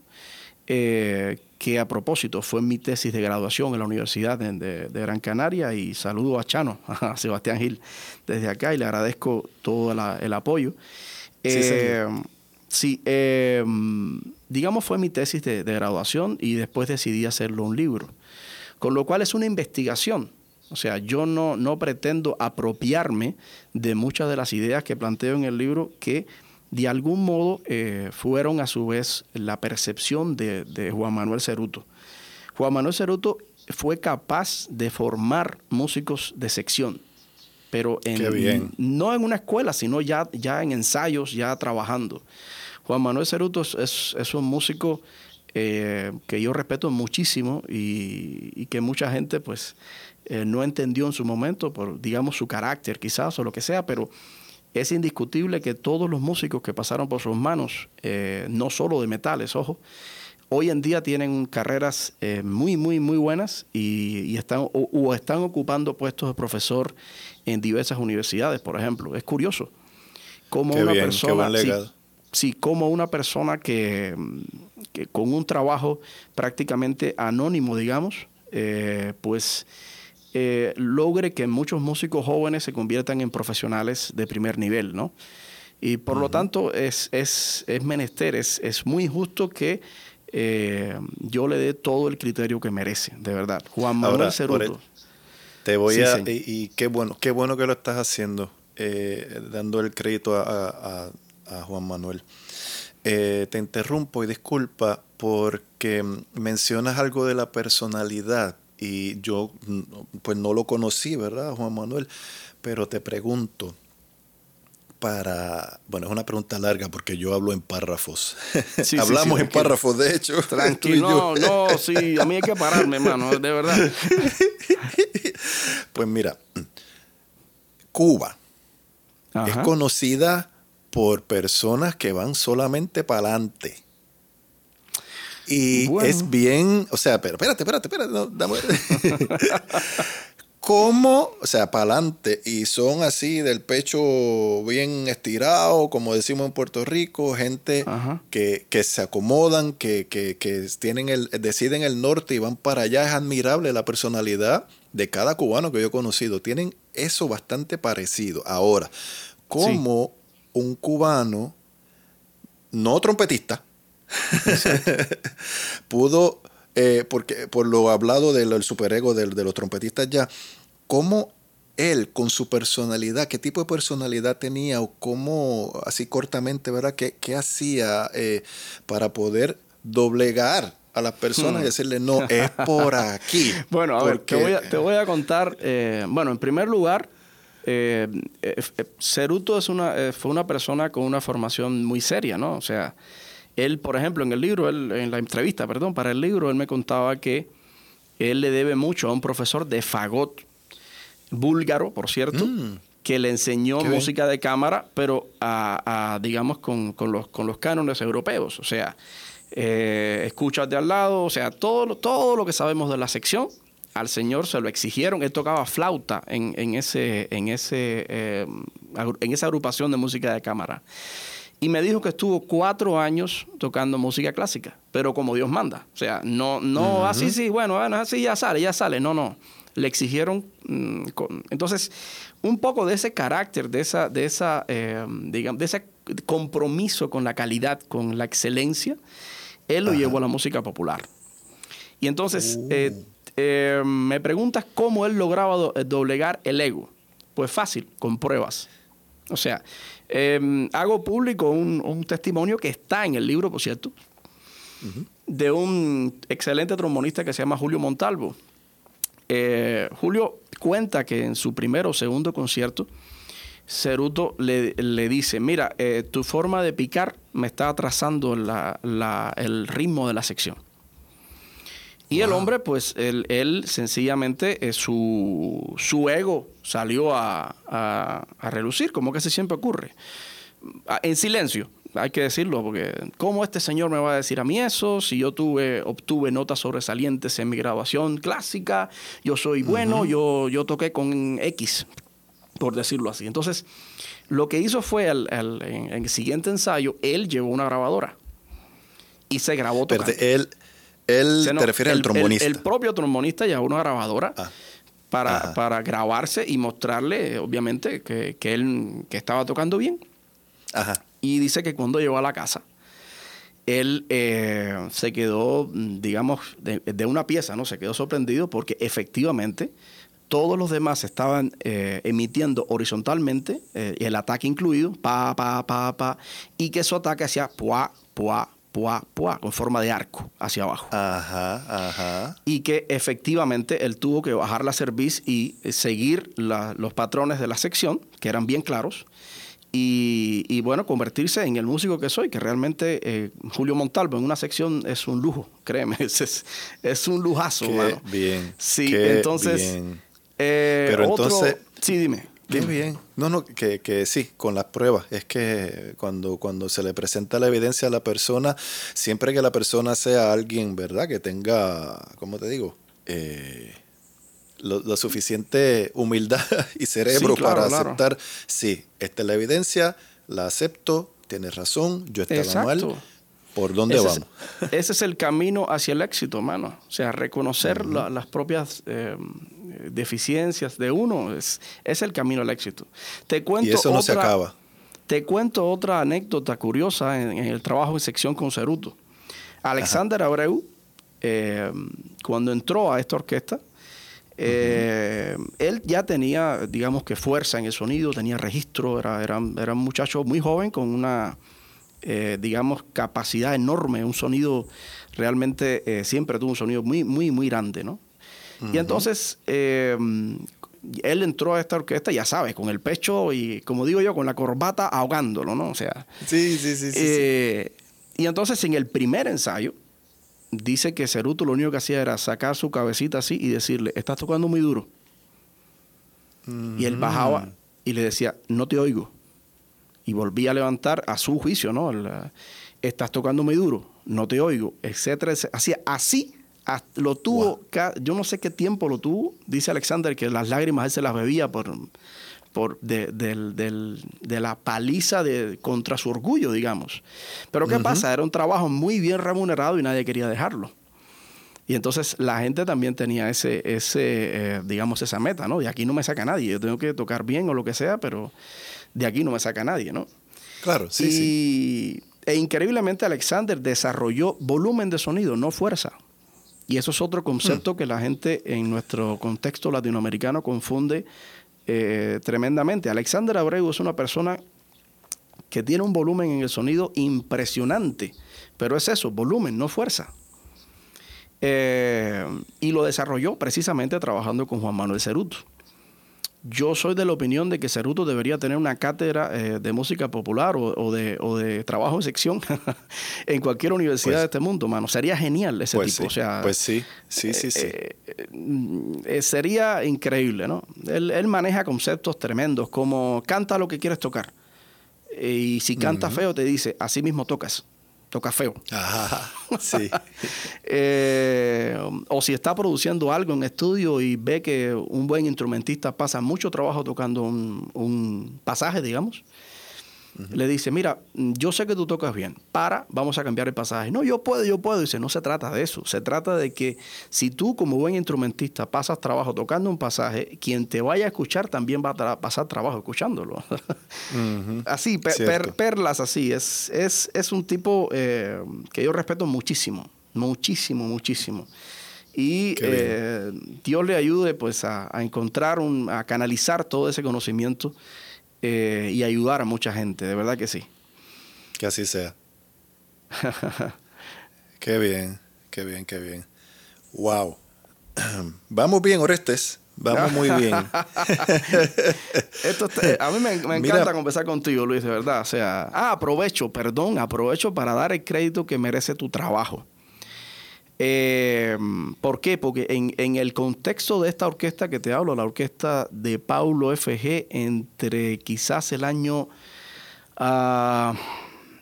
eh, que a propósito fue mi tesis de graduación en la Universidad de, Gran Canaria y saludo a Chano, a Sebastián Gil desde acá y le agradezco todo el apoyo. sí, eh, eh, digamos fue mi tesis de, de graduación y después decidí hacerlo un libro, con lo cual es una investigación o sea, yo no, no pretendo apropiarme de muchas de las ideas que planteo en el libro que de algún modo eh, fueron a su vez la percepción de, Juan Manuel Ceruto. Juan Manuel Ceruto fue capaz de formar músicos de sección, pero en, no en una escuela, sino ya, ya en ensayos, ya trabajando. Juan Manuel Ceruto es, un músico eh, que yo respeto muchísimo y, y, que mucha gente pues eh, no entendió en su momento por, digamos, su carácter quizás o lo que sea, pero es indiscutible que todos los músicos que pasaron por sus manos, eh, no solo de metales, ojo, hoy en día tienen carreras eh, muy, muy, muy buenas y, están, o, están ocupando puestos de profesor en diversas universidades, por ejemplo. Es curioso cómo una persona... Sí, como una persona que, que, con un trabajo prácticamente anónimo, digamos, pues eh, logre que muchos músicos jóvenes se conviertan en profesionales de primer nivel, ¿no? Y por lo tanto es, es, es menester, es, es, muy justo que eh, yo le dé todo el criterio que merece, de verdad. Juan Manuel Ceruto. Te voy a... Y, qué bueno, qué bueno que lo estás haciendo, eh, dando el crédito a, a, Juan Manuel. te interrumpo y disculpa porque mencionas algo de la personalidad y yo pues no lo conocí, ¿verdad, Juan Manuel? Pero te pregunto, para, bueno, es una pregunta larga porque yo hablo en párrafos. Hablamos en párrafos, de hecho. Tranquilo, no, no, sí, a mí hay que pararme, hermano, de verdad. Pues mira, Cuba es conocida por personas que van solamente para adelante. Y es bien, o sea, pero espérate, espérate, espérate, no, dame. ¿Cómo, o sea, para adelante, y son así del pecho bien estirado, como decimos en Puerto Rico, gente que, se acomodan, que, que, tienen el, deciden el norte y van para allá, es admirable la personalidad de cada cubano que yo he conocido. Tienen eso bastante parecido. Ahora, ¿cómo un cubano, no trompetista, pudo eh, porque por lo hablado del, superego de, los trompetistas ya, cómo él con su personalidad, qué tipo de personalidad tenía o cómo, así cortamente, ¿verdad? ¿Qué, qué hacía eh, para poder doblegar a las personas y hmm. decirle, no, es por aquí? bueno, a ver, te voy a, contar, eh, bueno, en primer lugar, eh, Ceruto es una, fue una persona con una formación muy seria, ¿no? O sea, él, por ejemplo, en el libro, en la entrevista, perdón, para el libro, él me contaba que él le debe mucho a un profesor de fagot búlgaro, por cierto, mm. que le enseñó música de cámara, pero a, digamos, con, los, con los cánones europeos. O sea, eh, escuchas de al lado, o sea, todo, todo lo que sabemos de la sección, al señor se lo exigieron. Él tocaba flauta en, en ese, en, ese, eh, en esa agrupación de música de cámara. Y me dijo que estuvo cuatro años tocando música clásica, pero como Dios manda. O sea, no, no así, sí, bueno, bueno, así ya sale, ya sale. No, no le exigieron. Mm, entonces, un poco de ese carácter, de esa, de esa, eh, digamos, de ese compromiso con la calidad, con la excelencia, él lo llevó a la música popular. Y entonces, uh. eh, eh, me preguntas cómo él lograba doblegar el ego. Pues fácil, con pruebas. O sea, hago público un, testimonio que está en el libro, por cierto, de un excelente trombonista que se llama Julio Montalvo. Eh, Julio cuenta que en su primer o segundo concierto, Ceruto le, dice, mira, eh, tu forma de picar me está atrasando el ritmo de la sección. Y el hombre, pues, él, sencillamente, eh, su, su, ego salió a, a, a, relucir, como que se siempre ocurre, en silencio hay que decirlo, porque ¿cómo este señor me va a decir a mí eso? Si yo tuve, obtuve notas sobresalientes en mi graduación clásica, yo soy bueno, yo, yo toqué con X, por decirlo así. Entonces, lo que hizo fue, en, el siguiente ensayo, él llevó una grabadora y se grabó tocando. él, él te refieres al trombonista. El, propio trombonista llevó una grabadora. Ah. Para, para, grabarse y mostrarle, obviamente, que, que él que estaba tocando bien. Ajá. Y dice que cuando llegó a la casa, él eh, se quedó, digamos, de, una pieza, ¿no? Se quedó sorprendido porque efectivamente todos los demás estaban eh, emitiendo horizontalmente, eh, el ataque incluido, pa, pa, pa, pa, y que su ataque hacía puá, puá, puá, puá, con forma de arco hacia abajo. Ajá, ajá. Y que efectivamente él tuvo que bajar la cerviz y seguir los patrones de la sección, que eran bien claros, y, bueno, convertirse en el músico que soy, que realmente eh, Julio Montalvo en una sección es un lujo, créeme, es, es un lujazo. Qué bien. Sí, entonces... Eh, Pero entonces... Sí, dime. Qué bien. No, no, que, que, sí, con las pruebas. Es que cuando, cuando se le presenta la evidencia a la persona, siempre que la persona sea alguien, ¿verdad? Que tenga, ¿cómo te digo? Eh, lo, suficiente humildad y cerebro para aceptar, sí, esta es la evidencia, la acepto, tienes razón, yo estaba mal. ¿Por dónde vamos? ese es el camino hacia el éxito, hermano. O sea, reconocer las propias eh, deficiencias de uno es, es el camino al éxito. Te cuento y eso no se acaba. Te cuento otra anécdota curiosa en, el trabajo de sección con Ceruto. Alexander Abreu, eh, cuando entró a esta orquesta, eh, él ya tenía, digamos que fuerza en el sonido, tenía registro, era, era, era un muchacho muy joven con una, eh, digamos, capacidad enorme, un sonido realmente, eh, siempre tuvo un sonido muy, muy, muy grande, ¿no? Y entonces, él entró a esta orquesta, ya sabes, con el pecho y, como digo yo, con la corbata ahogándolo, ¿no? O sea. Sí, sí, sí. sí. Y entonces, en el primer ensayo, dice que Ceruto lo único que hacía era sacar su cabecita así y decirle, estás tocando muy duro. Y él bajaba y le decía, no te oigo. Y volvía a levantar a su juicio, ¿no? Estás tocando muy duro, no te oigo, etcétera. Hacía así, lo tuvo, yo no sé qué tiempo lo tuvo. Dice Alexander que las lágrimas él se las bebía por, por de, la paliza de, contra su orgullo, digamos. Pero ¿qué pasa? Era un trabajo muy bien remunerado y nadie quería dejarlo. Y entonces la gente también tenía ese, ese eh, digamos, esa meta, ¿no? De aquí no me saca nadie, yo tengo que tocar bien o lo que sea, pero de aquí no me saca nadie, ¿no? Claro, sí, sí. E increíblemente Alexander desarrolló volumen de sonido, no fuerza. Y eso es otro concepto hmm. que la gente en nuestro contexto latinoamericano confunde eh, tremendamente. Alexander Abreu es una persona que tiene un volumen en el sonido impresionante, pero es eso, volumen, no fuerza. Eh, y lo desarrolló precisamente trabajando con Juan Manuel Ceruto. Yo soy de la opinión de que Ceruto debería tener una cátedra eh, de música popular o, de, trabajo en sección en cualquier universidad pues de este mundo, mano. Sería genial ese pues tipo. o sea, pues sí, sí, sí, sí. Eh, sería increíble, ¿no? Él, él, maneja conceptos tremendos como canta lo que quieres tocar. Y si canta feo, te dice, así mismo tocas toca feo. Ajá, sí. Eh, o si está produciendo algo en estudio y ve que un buen instrumentista pasa mucho trabajo tocando un pasaje, digamos, le dice, mira, yo sé que tú tocas bien, para, vamos a cambiar el pasaje. No, yo puedo, yo puedo. Dice, no se trata de eso. Se trata de que si tú como buen instrumentista pasas trabajo tocando un pasaje, quien te vaya a escuchar también va a pasar trabajo escuchándolo. así, perlas así. Es, es, es un tipo eh, que yo respeto muchísimo, muchísimo, muchísimo y eh, Dios le ayude pues a, encontrar, un, a canalizar todo ese conocimiento eh, y ayudar a mucha gente, de verdad que sí. Que así sea. qué bien, qué bien, qué bien. Wow. Vamos bien, Orestes. Vamos muy bien. Esto a mí me, encanta conversar contigo, Luis, de verdad. O sea, ah, aprovecho, perdón, aprovecho para dar el crédito que merece tu trabajo. Eh, ¿Por qué? Porque en, el contexto de esta orquesta que te hablo, la orquesta de Paulo FG, entre quizás el año, ah,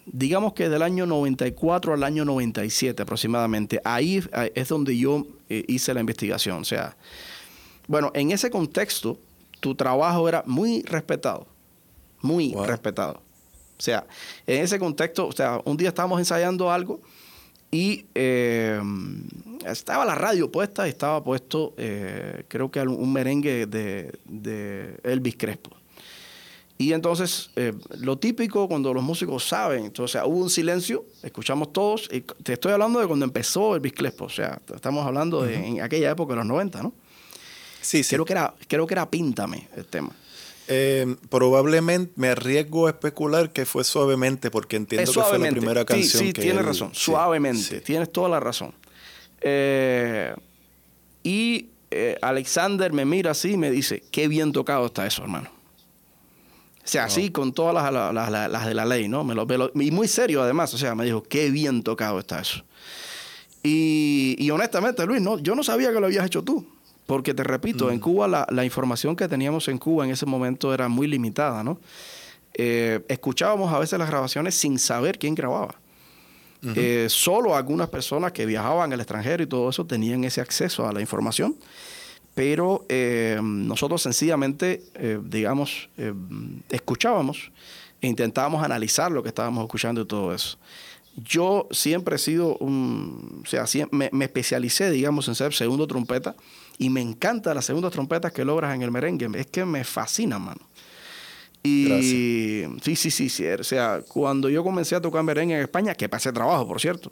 digamos que del año 94 al año 97 aproximadamente, ahí es donde yo eh, hice la investigación. O sea, bueno, en ese contexto, tu trabajo era muy respetado, muy respetado. O sea, en ese contexto, o sea, un día estábamos ensayando algo y eh, estaba la radio puesta y estaba puesto, eh, creo que un merengue de, Elvis Crespo. Y entonces, eh, lo típico cuando los músicos saben, entonces hubo un silencio, escuchamos todos, y te estoy hablando de cuando empezó Elvis Crespo, o sea, estamos hablando de en aquella época de los 90, ¿no? Sí, sí. Creo que era, creo que era Píntame el tema. Eh, probablemente me arriesgo a especular que fue suavemente, porque entiendo que fue la primera canción. Sí, sí, tienes razón, suavemente, tienes toda la razón. Eh, y eh, Alexander me mira así y me dice, qué bien tocado está eso, hermano. O sea, así con todas las, de la ley, ¿no? Me lo, y muy serio además, o sea, me dijo, qué bien tocado está eso. Y, y honestamente, Luis, no, yo no sabía que lo habías hecho tú. Porque te repito, en mm. Cuba la, información que teníamos en Cuba en ese momento era muy limitada, ¿no? Eh, escuchábamos a veces las grabaciones sin saber quién grababa. Eh, solo algunas personas que viajaban al extranjero y todo eso tenían ese acceso a la información, pero eh, nosotros sencillamente, digamos, escuchábamos e intentábamos analizar lo que estábamos escuchando y todo eso. Yo siempre he sido un, o sea, me, me especialicé, digamos, en ser segundo trompeta y me encanta las segundas trompetas que logras en el merengue. Es que me fascina, mano. Y sí, sí, sí, sí. O sea, cuando yo comencé a tocar merengue en España, que pasé trabajo, por cierto,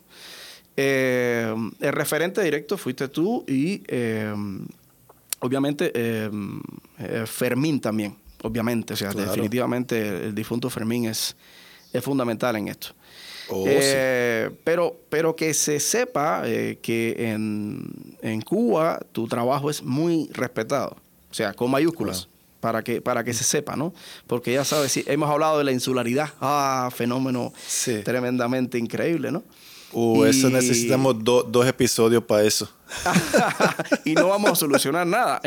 eh, el referente directo fuiste tú y eh, obviamente eh, Fermín también, obviamente. O sea, definitivamente el difunto Fermín es, es fundamental en esto. Oh, eh, pero, pero que se sepa eh, que en, Cuba tu trabajo es muy respetado, o sea, con mayúsculas. Para que, para que se sepa, ¿no? Porque ya sabes, hemos hablado de la insularidad, ah, fenómeno tremendamente increíble, ¿no? Uh, eso necesitamos dos episodios para eso. y no vamos a solucionar nada.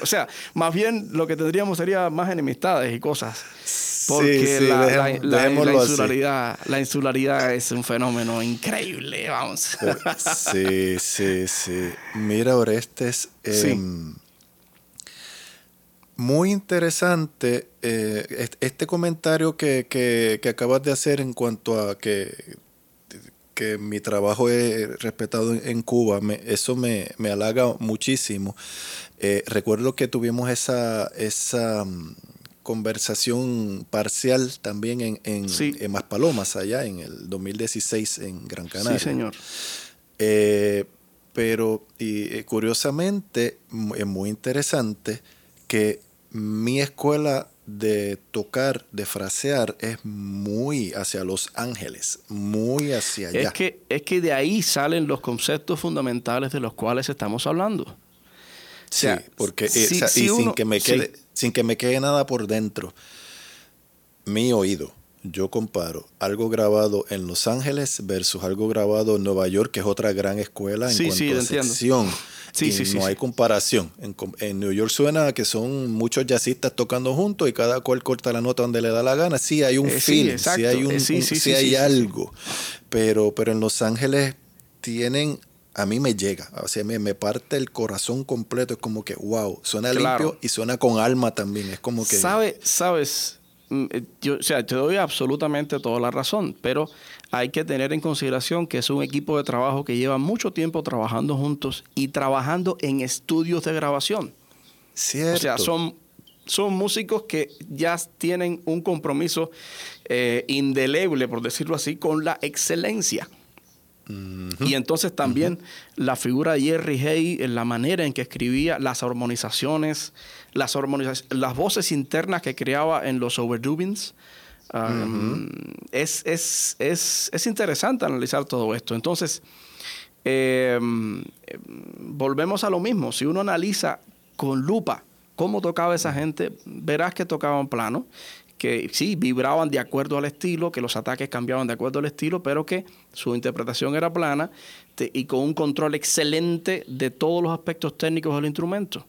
o sea, más bien lo que tendríamos sería más enemistades y cosas. Porque la, insularidad, la insularidad es un fenómeno increíble, vamos. sí, sí, sí. Mira, Orestes. Em, muy interesante eh, este comentario que, que, acabas de hacer en cuanto a que que mi trabajo es respetado en Cuba, eso me, halaga muchísimo. Eh, recuerdo que tuvimos esa, esa mm, conversación parcial también en, en, en Maspalomas, allá en el 2016 en Gran Canaria. Sí, señor. Eh, pero y, eh, curiosamente, es muy interesante que mi escuela de tocar, de frasear, es muy hacia Los Ángeles, muy hacia allá. Es que, es que de ahí salen los conceptos fundamentales de los cuales estamos hablando. sí, porque y sin, que me quede, sin que me quede nada por dentro, mi oído, yo comparo algo grabado en Los Ángeles versus algo grabado en Nueva York, que es otra gran escuela en cuanto a sección. Sí, sí, sí, no hay comparación. En, en, New York suena que son muchos jazzistas tocando juntos y cada cual corta la nota donde le da la gana. Sí, hay un eh, feeling, sí, hay, un, eh, sí, hay algo. Pero, pero en Los Ángeles tienen a mí me llega, o sea, me, me, parte el corazón completo, es como que, wow, suena limpio y suena con alma también, es como que... ¿Sabe, sabes, yo, o sea, te doy absolutamente toda la razón, pero hay que tener en consideración que es un equipo de trabajo que lleva mucho tiempo trabajando juntos y trabajando en estudios de grabación. Cierto. O sea, son, son músicos que ya tienen un compromiso eh, indeleble, por decirlo así, con la excelencia. Y entonces también la figura de Jerry Hay, en la manera en que escribía, las armonizaciones, las, las voces internas que creaba en los overdubings, es, es, es, es, interesante analizar todo esto. Entonces, em, volvemos a lo mismo. Si uno analiza con lupa cómo tocaba esa gente, verás que tocaban plano, que sí, vibraban de acuerdo al estilo, que los ataques cambiaban de acuerdo al estilo, pero que su interpretación era plana y con un control excelente de todos los aspectos técnicos del instrumento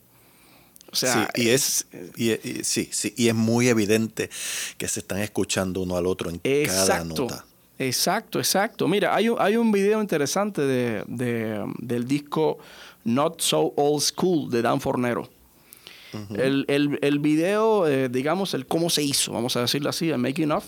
sí, y es, y, sí, sí, y es muy evidente que se están escuchando uno al otro en cada nota. Exacto, exacto. Mira, hay un, hay un video interesante de, del disco Not So Old School de Dan Fornero. El, el, video, eh, digamos, el cómo se hizo, vamos a decirlo así, el making of,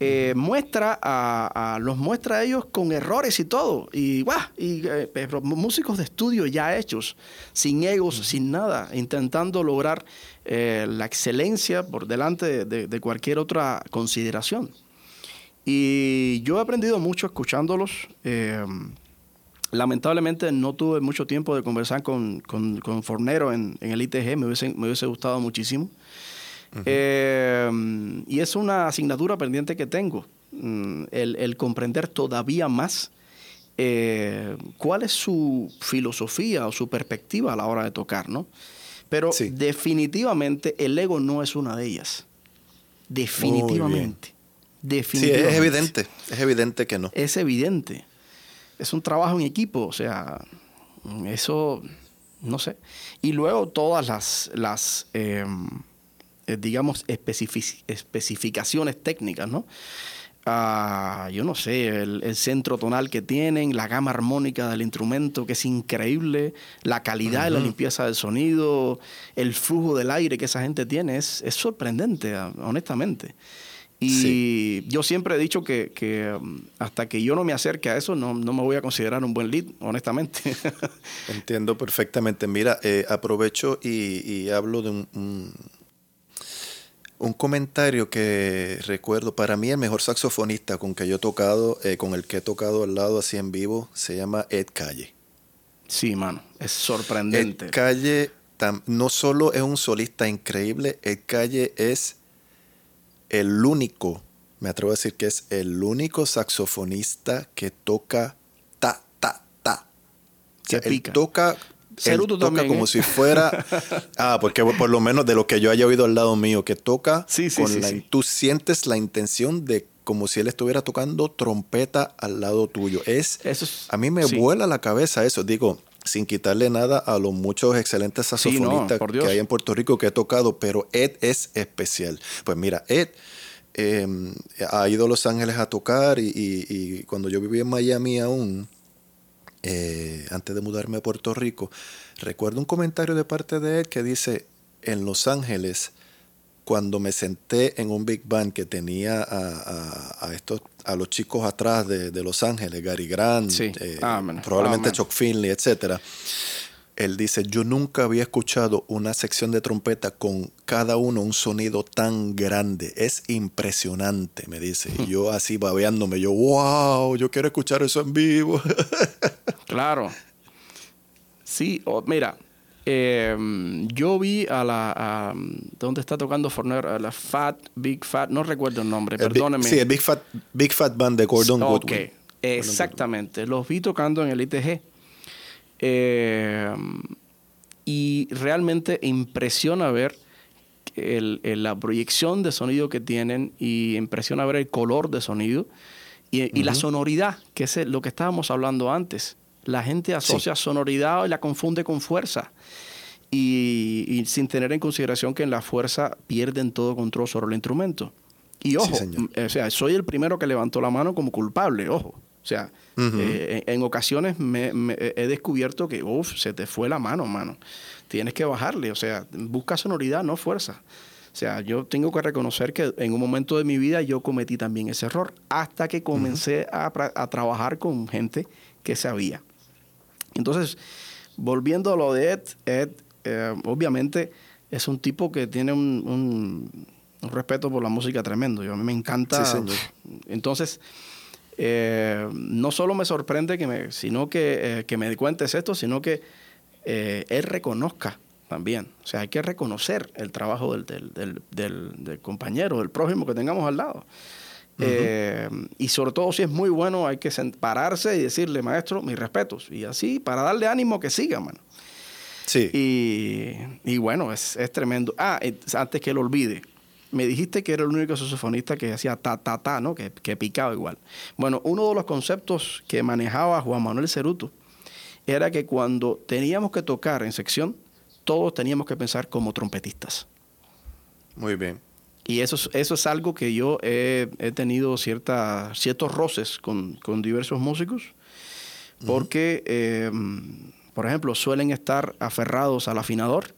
eh, muestra a, los muestra a ellos con errores y todo. Y, guau, y eh, músicos de estudio ya hechos, sin egos, sin nada, intentando lograr eh, la excelencia por delante de, cualquier otra consideración. Y yo he aprendido mucho escuchándolos. Lamentablemente no tuve mucho tiempo de conversar con, Fornero en, el ITG, me hubiese, me hubiese gustado muchísimo. Em, y es una asignatura pendiente que tengo, mm, el, comprender todavía más eh, cuál es su filosofía o su perspectiva a la hora de tocar, ¿no? Pero definitivamente el ego no es una de ellas. Definitivamente. Definitivamente. Sí, es evidente. Es evidente que no. Es evidente. Es un trabajo en equipo, o sea, eso, no sé. Y luego todas las, las em, eh, digamos, especificaciones técnicas, ¿no? Ah, yo no sé, el, centro tonal que tienen, la gama armónica del instrumento que es increíble, la calidad de la limpieza del sonido, el flujo del aire que esa gente tiene, es, sorprendente, ah, honestamente. Y yo siempre he dicho que, um, hasta que yo no me acerque a eso, no, me voy a considerar un buen lead, honestamente. Entiendo perfectamente. Mira, eh, aprovecho y, hablo de un un comentario que recuerdo, para mí el mejor saxofonista con que yo he tocado, eh, con el que he tocado al lado así en vivo, se llama Ed Calle. Sí, mano, es sorprendente. Ed Calle no solo es un solista increíble, Ed Calle es el único, me atrevo a decir que es el único saxofonista que toca ta, ta, ta. Se él toca él toca como ¿eh? si fuera. Ah, porque por lo menos de lo que yo haya oído al lado mío, que toca sí, sí, con la, Tú sientes la intención de como si él estuviera tocando trompeta al lado tuyo. Es, Eso es- a mí me sí. vuela la cabeza eso. Digo, sin quitarle nada a los muchos excelentes Sí, no, saxofonistas que hay en Puerto Rico que he tocado, pero Ed es especial. Pues mira, Ed eh, ha ido a Los Ángeles a tocar y, y- y cuando yo vivía en Miami aún, eh, antes de mudarme a Puerto Rico, recuerdo un comentario de parte de Ed que dice, en Los Ángeles, cuando me senté en un Big Band que tenía a, a- a estos, a los chicos atrás de, de Los Ángeles, Gary Grant, Sí. eh, Amén. probablemente Amén. Chuck Finley, etcétera. Él dice, yo nunca había escuchado una sección de trompeta con cada uno un sonido tan grande. Es impresionante, me dice. Y yo así babeándome, yo, wow, yo quiero escuchar eso en vivo. Claro. Sí, o- mira, eh, yo vi a la. A, ¿Dónde está tocando Forner? A la Fat, Big Fat, no recuerdo el nombre, El Big- perdóneme. Sí, el Big Fat, Big Fat Band de Gordon Ok, exactamente. Los vi tocando en el ITG. Eh, y realmente impresiona ver el- el- la proyección de sonido que tienen y impresiona ver el color de sonido y, y la sonoridad, que es lo que estábamos hablando antes. La gente asocia sonoridad y la confunde con fuerza. Y, y sin tener en consideración que en la fuerza pierden todo control sobre el instrumento. Y ojo, señor. m- o sea, soy el primero que levantó la mano como culpable, ojo. O sea, eh, en, en ocasiones me, me- he descubierto que, uff, se te fue la mano, mano. Tienes que bajarle, o sea, busca sonoridad, no fuerza. O sea, yo tengo que reconocer que en un momento de mi vida yo cometí también ese error, hasta que comencé a trabajar con gente que sabía. Entonces, volviendo a lo de Ed, Ed eh, obviamente es un tipo que tiene un, un- un respeto por la música tremendo. Yo, a mí me encanta. Sí, señor. Entonces, eh, no solo me sorprende que me, sino que, eh, que me cuentes esto, sino que eh, él reconozca también. O sea, hay que reconocer el trabajo del, del, del- del- del compañero, del prójimo que tengamos al lado. Eh, y sobre todo si es muy bueno, hay que pararse y decirle, maestro, mis respetos. Y así, para darle ánimo que siga, mano. Sí. Y, y bueno, es, es tremendo. Ah, eh, antes que lo olvide, me dijiste que era el único saxofonista que hacía ta, ta, ta, ¿no? Que, que picaba igual. Bueno, uno de los conceptos que manejaba Juan Manuel Ceruto era que cuando teníamos que tocar en sección, todos teníamos que pensar como trompetistas. Muy bien. Y eso es, eso es algo que yo he, he tenido cierta, ciertos roces con, con diversos músicos, porque, eh, por ejemplo, suelen estar aferrados al afinador.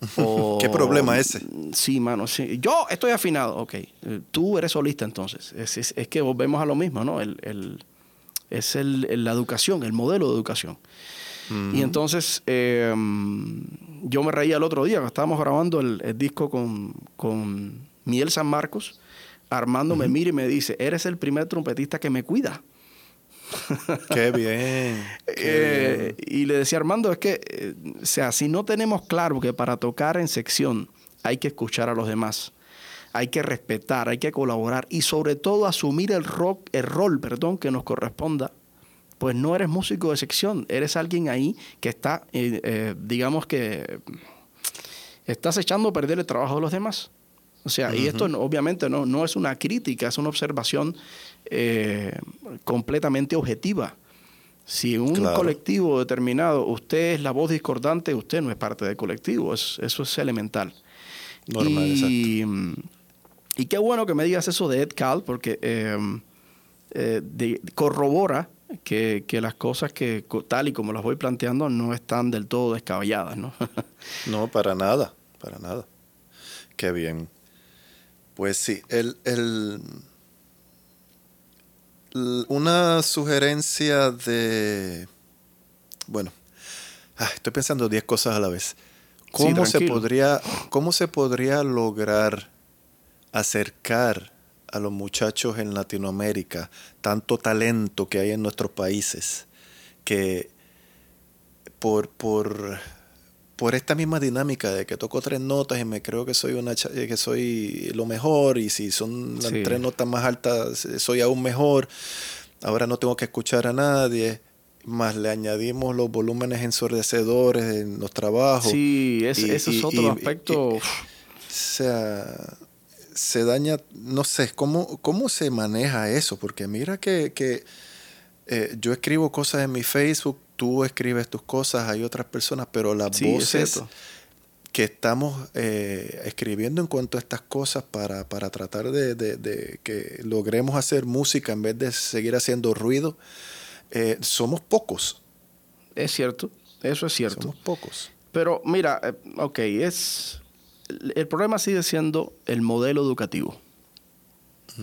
o- ¿Qué problema ese? Sí, mano, sí. Yo estoy afinado, ok. Eh, Tú eres solista entonces. Es, es- es que volvemos a lo mismo, ¿no? El, el- es el- la educación, el modelo de educación. Y entonces eh, yo me reía el otro día, estábamos grabando el, el disco con, con Miel San Marcos. Armando me mira y me dice, eres el primer trompetista que me cuida. Qué bien. qué Eh, bien. y le decía Armando, es que, eh, o sea, si no tenemos claro que para tocar en sección hay que escuchar a los demás, hay que respetar, hay que colaborar y sobre todo asumir el, rock, el rol perdón, que nos corresponda, pues no eres músico de sección, eres alguien ahí que está, eh, eh, digamos que estás echando a perder el trabajo de los demás. O sea, y esto no- obviamente no, no es una crítica, es una observación eh, completamente objetiva. Si un Claro. colectivo determinado usted es la voz discordante, usted no es parte del colectivo, es- eso es elemental. Normal, y, y qué bueno que me digas eso de Ed Cal, porque eh, eh, de- corrobora que, que las cosas que tal y como las voy planteando no están del todo descabelladas, ¿no? No, para nada, para nada. Qué bien. Pues sí, el, el, una sugerencia de... Bueno, ah, estoy pensando 10 cosas a la vez. ¿Cómo, se podría, ¿Cómo se podría lograr acercar a los muchachos en Latinoamérica tanto talento que hay en nuestros países que por, por, por esta misma dinámica de que toco tres notas y me creo que soy una que soy lo mejor y si son las Sí. tres notas más altas soy aún mejor ahora no tengo que escuchar a nadie más le añadimos los volúmenes ensordecedores en los trabajos Sí, es- Y- eso es y- otro y- aspecto. o sea se daña, no sé, ¿cómo, cómo se maneja eso? Porque mira que, que eh, yo escribo cosas en mi Facebook, tú escribes tus cosas, hay otras personas, pero las voces que estamos eh, escribiendo en cuanto a estas cosas para, para tratar de, de, que logremos hacer música en vez de seguir haciendo ruido, eh, somos pocos. Es cierto, eso es cierto. Somos pocos. Pero mira, ok, es el problema sigue siendo el modelo educativo.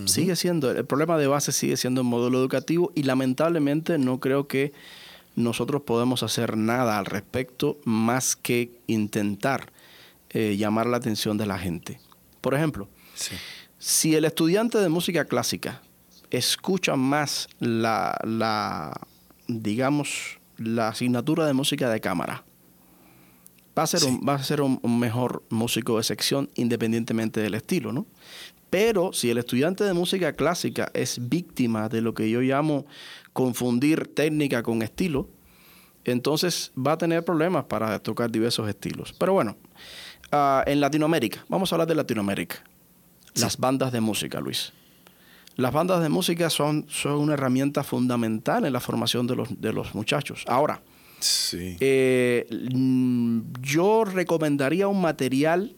Sigue siendo, el problema de base sigue siendo el modelo educativo y lamentablemente no creo que nosotros podemos hacer nada al respecto más que intentar eh, llamar la atención de la gente. Por ejemplo, si el estudiante de música clásica escucha más la, la, digamos, la asignatura de música de cámara, va a ser, un, va a ser un, mejor músico de sección independientemente del estilo, ¿no? Pero si el estudiante de música clásica es víctima de lo que yo llamo confundir técnica con estilo, entonces va a tener problemas para tocar diversos estilos. Pero bueno, ah, en Latinoamérica, vamos a hablar de Latinoamérica. Las bandas de música, Luis. Las bandas de música son, son una herramienta fundamental en la formación de los, de los muchachos. Ahora, Sí. Eh, mm, yo recomendaría un material,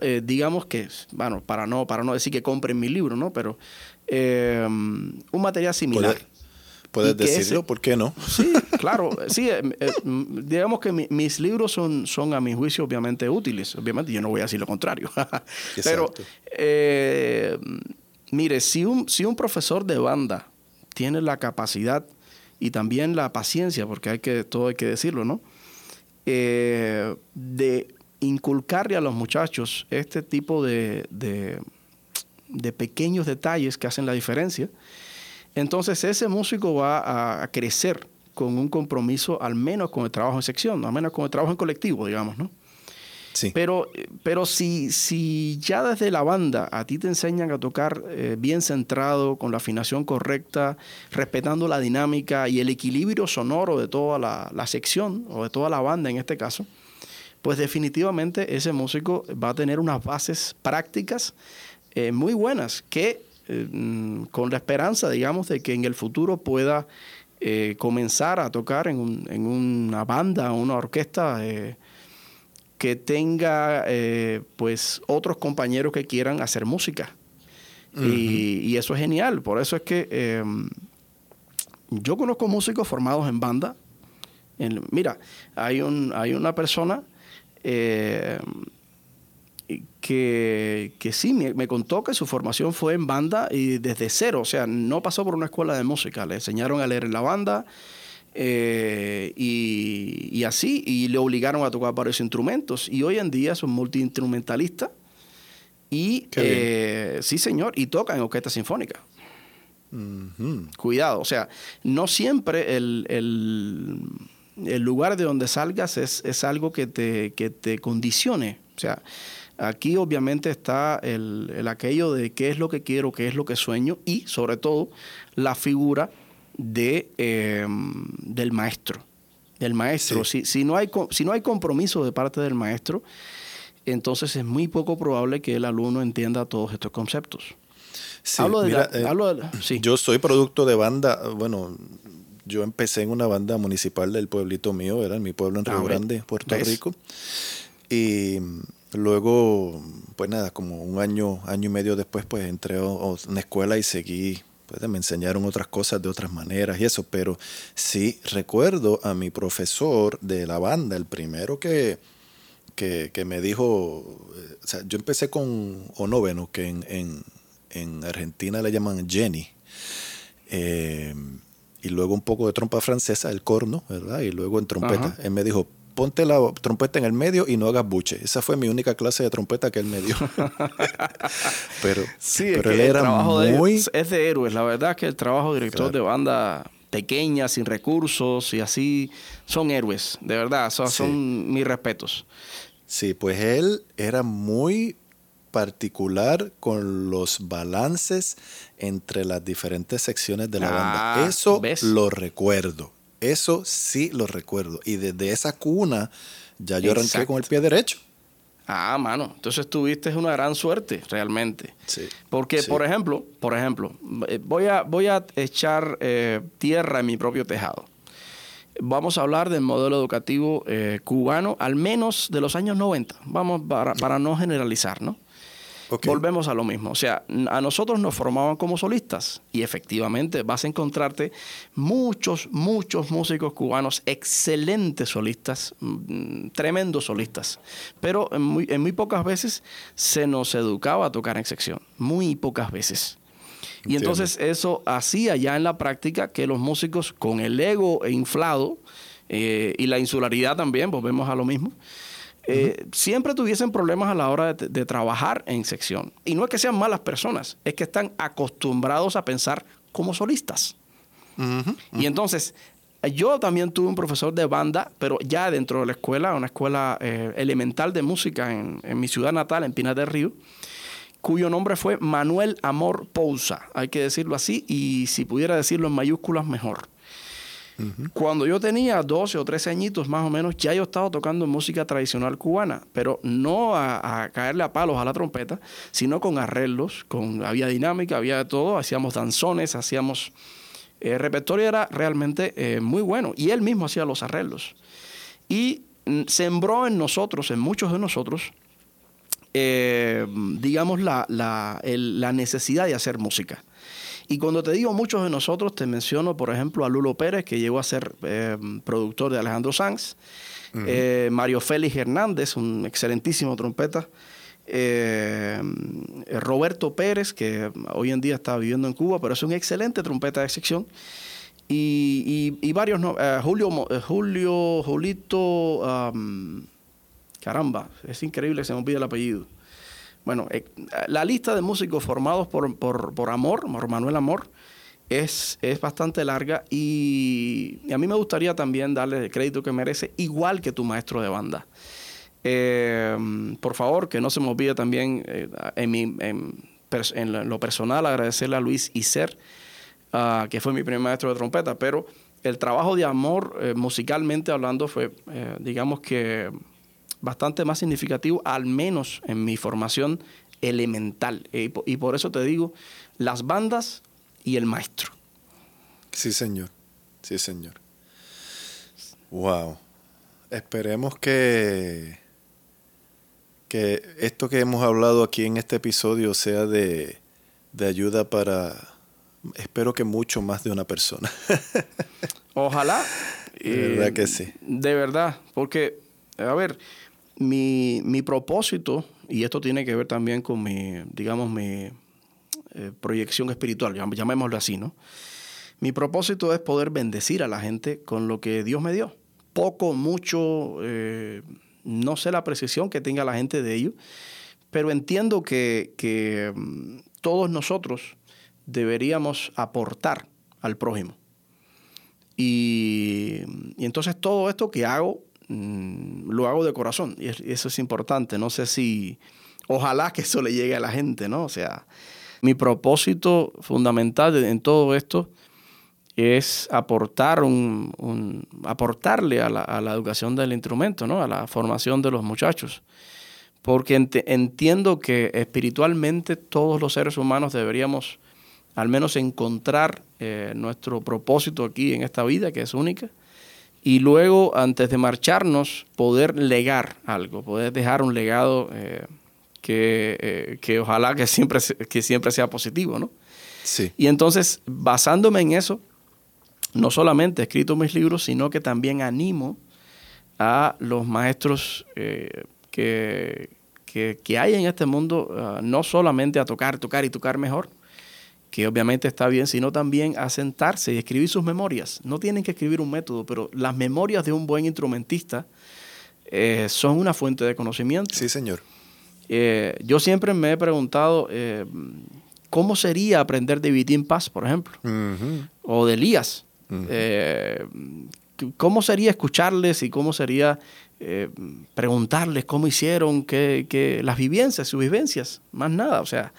eh, digamos que, bueno, para no, para no decir que compren mi libro, ¿no? Pero eh, un material similar. ¿Puedes, decirlo? ¿Por qué no? Sí, claro. sí, mm, digamos que mis libros son, son, a mi juicio, obviamente útiles. Obviamente, yo no voy a decir lo contrario. Pero, mire, si un, si un profesor de banda tiene la capacidad y también la paciencia, porque hay que, todo hay que decirlo, ¿no? Eh, de inculcarle a los muchachos este tipo de, de, pequeños detalles que hacen la diferencia, entonces ese músico va a crecer con un compromiso al menos con el trabajo en sección, al menos con el trabajo en colectivo, digamos, ¿no? Pero, pero si, si ya desde la banda a ti te enseñan a tocar eh, bien centrado, con la afinación correcta, respetando la dinámica y el equilibrio sonoro de toda la, sección o de toda la banda en este caso, pues definitivamente ese músico va a tener unas bases prácticas eh, muy buenas que eh, mm, con la esperanza, digamos, de que en el futuro pueda comenzar a tocar en, en una banda, una orquesta que tenga eh, pues otros compañeros que quieran hacer música. y, eso es genial. Por eso es que em, yo conozco músicos formados en banda. mira, hay, un, hay una persona em, que, que, sí me, me, contó que su formación fue en banda y desde cero. O sea, no pasó por una escuela de música. Le enseñaron a leer en la banda eh, y, así, y le obligaron a tocar varios instrumentos. Y hoy en día son multiinstrumentalistas. Y eh, sí, señor, y tocan en orquesta sinfónica. Cuidado, o sea, no siempre el, el, lugar de donde salgas es, es algo que te, que te condicione. O sea, aquí obviamente está el, el aquello de qué es lo que quiero, qué es lo que sueño y sobre todo la figura de, em, del maestro. Del maestro. Si, si, no hay, si no hay compromiso de parte del maestro, entonces es muy poco probable que el alumno entienda todos estos conceptos. hablo de, eh, Yo soy producto de banda, bueno, yo empecé en una banda municipal del pueblito mío, era en mi pueblo en ah, Río Grande, Puerto Rico. Y luego, pues nada, como un año, año y medio después, pues entré a una escuela y seguí pues, me enseñaron otras cosas de otras maneras y eso, pero sí recuerdo a mi profesor de la banda, el primero que, que, me dijo, eh, o sea, yo empecé con onoveno, que en, en, Argentina le llaman Jenny, eh, y luego un poco de trompa francesa, el corno, ¿verdad? Y luego en trompeta. Él me dijo, ponte la trompeta en el medio y no hagas buche. Esa fue mi única clase de trompeta que él me dio. pero sí, pero él era muy... es de héroes. La verdad es que el trabajo de director de banda pequeña, sin recursos y así, son héroes. De verdad, son, son mis respetos. Sí, pues él era muy particular con los balances entre las diferentes secciones de la banda. Ah, Eso lo recuerdo. Eso sí lo recuerdo. Y desde esa cuna ya yo arranqué con el pie derecho. Ah, mano, entonces tuviste una gran suerte, realmente. Sí. Porque, Sí. por ejemplo, por ejemplo, eh, voy a, voy a echar eh, tierra en mi propio tejado. Vamos a hablar del modelo educativo eh, cubano, al menos de los años 90. Vamos para, para no generalizar, ¿no? Volvemos a lo mismo. O sea, a nosotros nos formaban como solistas y efectivamente vas a encontrarte muchos, muchos músicos cubanos, excelentes solistas, mm, tremendos solistas. Pero en muy, en muy pocas veces se nos educaba a tocar en sección. Muy pocas veces. Y Entiendo. entonces eso hacía ya en la práctica que los músicos con el ego inflado eh, y la insularidad también, volvemos a lo mismo, eh, siempre tuviesen problemas a la hora de, de trabajar en sección. Y no es que sean malas personas, es que están acostumbrados a pensar como solistas. Y entonces, yo también tuve un profesor de banda, pero ya dentro de la escuela, una escuela eh, elemental de música en, en mi ciudad natal, en Pinas del Río, cuyo nombre fue Manuel Amor Pousa, hay que decirlo así, y si pudiera decirlo en mayúsculas, mejor. Cuando yo tenía 12 o 13 añitos más o menos, ya yo estaba tocando música tradicional cubana, pero no a, a caerle a palos a la trompeta, sino con arreglos, con, había dinámica, había de todo, hacíamos danzones, hacíamos... El repertorio era realmente eh, muy bueno y él mismo hacía los arreglos. Y mm, sembró en nosotros, en muchos de nosotros, eh, digamos, la, la- el- la necesidad de hacer música. Y cuando te digo muchos de nosotros, te menciono, por ejemplo, a Lulo Pérez, que llegó a ser eh, productor de Alejandro Sanz, eh, Mario Félix Hernández, un excelentísimo trompeta, eh, Roberto Pérez, que hoy en día está viviendo en Cuba, pero es un excelente trompeta de sección, y, y- y varios, no- Julio, Julio, Julito, am, caramba, es increíble que se me olvide el apellido. Bueno, eh, la lista de músicos formados por, por, por Amor, por Manuel Amor, es, es bastante larga y, a mí me gustaría también darle el crédito que merece, igual que tu maestro de banda. Eh, por favor, que no se me olvide también eh, en, mi- en lo- personal agradecerle a Luis Iser, ah, que fue mi primer maestro de trompeta, pero el trabajo de amor, eh, musicalmente hablando, fue, digamos que, bastante más significativo, al menos en mi formación elemental. Eh, y, po- y por eso te digo, las bandas y el maestro. Sí, señor. Sí, señor. Wow. Esperemos que que esto que hemos hablado aquí en este episodio sea de, de ayuda para espero que mucho más de una persona. Ojalá. De verdad que sí. De verdad, porque, a ver, mi, mi propósito, y esto tiene que ver también con mi, digamos, mi eh, proyección espiritual, llam- llamémoslo así, ¿no? Mi propósito es poder bendecir a la gente con lo que Dios me dio. Poco, mucho, eh, no sé la precisión que tenga la gente de ello, pero entiendo que, que, mm, todos nosotros deberíamos aportar al prójimo. Y entonces todo esto que hago, mm, lo hago de corazón. Y es- y eso es importante. No sé si, ojalá que eso le llegue a la gente, ¿no? O sea, mi propósito fundamental en todo esto es aportar un, aportarle a la, a la educación del instrumento, ¿no? A la formación de los muchachos. Porque entiendo que espiritualmente todos los seres humanos deberíamos al menos encontrar eh, nuestro propósito aquí en esta vida, que es única, y luego, antes de marcharnos, poder legar algo, poder dejar un legado eh, que, eh, que ojalá que siempre, que siempre sea positivo, ¿no? Sí. Y entonces, basándome en eso, no solamente he escrito mis libros, sino que también animo a los maestros eh, que, que, que hay en este mundo, ah, no solamente a tocar, tocar y tocar mejor, que obviamente está bien, sino también a sentarse y escribir sus memorias. No tienen que escribir un método, pero las memorias de un buen instrumentista eh, son una fuente de conocimiento. Sí, señor. Eh, yo siempre me he preguntado eh, cómo sería aprender de Vitín Paz, por ejemplo, o de Elías. ¿Cómo sería escucharles y cómo sería preguntarles cómo hicieron, qué, qué- las vivencias, sus vivencias? Más nada, o sea.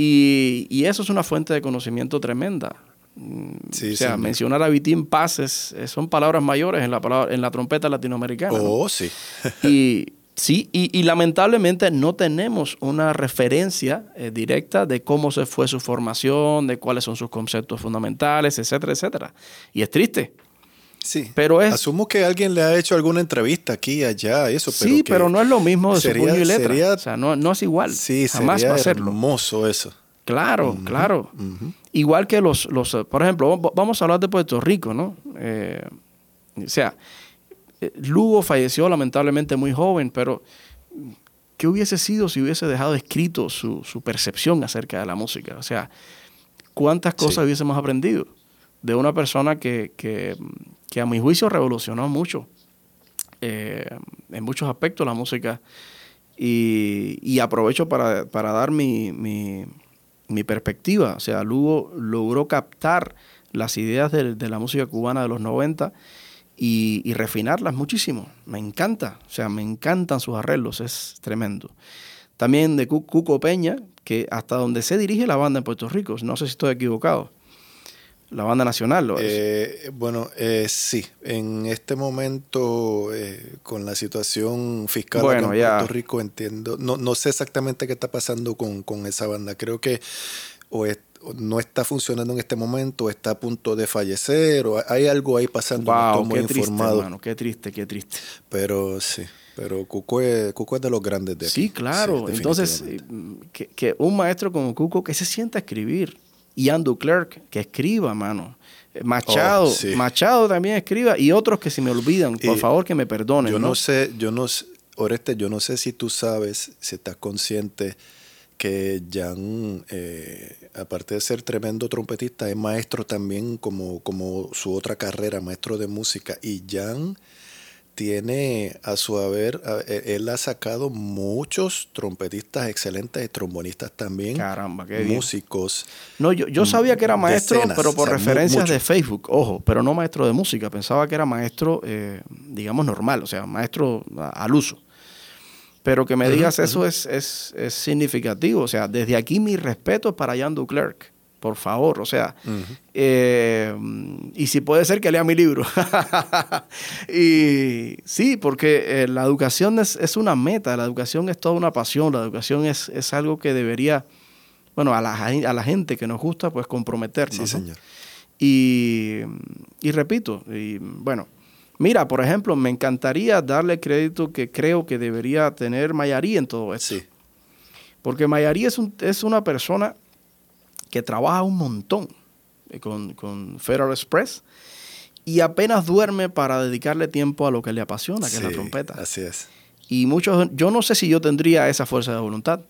Y, y eso es una fuente de conocimiento tremenda. Mm, Sí, o sea, mencionar a Vitín Paz es- es- son palabras mayores en la, palabra, en la trompeta latinoamericana. ¿no? Oh, sí. Y, Sí, y, lamentablemente no tenemos una referencia eh, directa de cómo se fue su formación, de cuáles son sus conceptos fundamentales, etcétera, etcétera. Y es triste. Sí, pero es... Asumo que alguien le ha hecho alguna entrevista aquí, allá, eso. Pero sí, pero no es lo mismo de sería, su puño y letra. o sea, no, es igual. Sí, Jamás sería va a hermoso eso. Claro, claro. Igual que los, los, por ejemplo, vamos a hablar de Puerto Rico, ¿no? Eh, o sea, eh, Lugo falleció lamentablemente muy joven, pero ¿qué hubiese sido si hubiese dejado escrito su, percepción acerca de la música? O sea, ¿cuántas cosas hubiésemos aprendido de una persona que, que, a mi juicio revolucionó mucho eh, en muchos aspectos la música? Y, aprovecho para, dar mi, mi, perspectiva. O sea, Lugo logró captar las ideas de, la música cubana de los 90 y, refinarlas muchísimo. Me encanta, o sea, me encantan sus arreglos, es tremendo. También de Cuco Peña, que hasta donde se dirige la banda en Puerto Rico, no sé si estoy equivocado. La banda nacional lo es. Eh, bueno, eh, sí. En este momento, eh, con la situación fiscal en Puerto Rico, entiendo. No, no sé exactamente qué está pasando con, con esa banda. Creo que o es, no está funcionando en este momento, está a punto de fallecer, o hay algo ahí pasando. Wow, muy qué informado. triste, qué triste, qué triste. Pero sí, pero Cuco es, Cuco de los grandes de aquí. Sí, claro. Entonces, eh, que, un maestro como Cuco que se sienta a escribir, y Andrew Clark que escriba, mano. Eh, Machado, oh, Machado también escriba, y otros que si me olvidan, por favor que me perdonen. Yo no, sé, yo no sé, Oreste, yo no sé si tú sabes, si estás consciente que Jan, eh, aparte de ser tremendo trompetista, es maestro también como, como su otra carrera, maestro de música. Y Jan tiene a su haber, e, él ha sacado muchos trompetistas excelentes y trombonistas también. Caramba, qué Músicos. No, yo, yo sabía que era maestro, pero por referencias de Facebook, ojo, pero no maestro de música. Pensaba que era maestro, eh, digamos, normal, o sea, maestro al uso. Pero que me digas eso es, es, es, significativo. O sea, desde aquí mi respeto para Jan Duclerc. Por favor, o sea, eh, y si puede ser que lea mi libro. y sí, porque eh, la educación es, es, una meta, la educación es toda una pasión, la educación es, es algo que debería, bueno, a la, a la, gente que nos gusta, pues comprometernos. Sí, señor. Y, y repito, y bueno, Mira, por ejemplo, me encantaría darle crédito que creo que debería tener Mayarí en todo esto. Sí. Porque Mayarí es, es una persona que trabaja un montón eh, con, Federal Express y apenas duerme para dedicarle tiempo a lo que le apasiona, que es la trompeta. Así es. Y muchos, yo no sé si yo tendría esa fuerza de voluntad,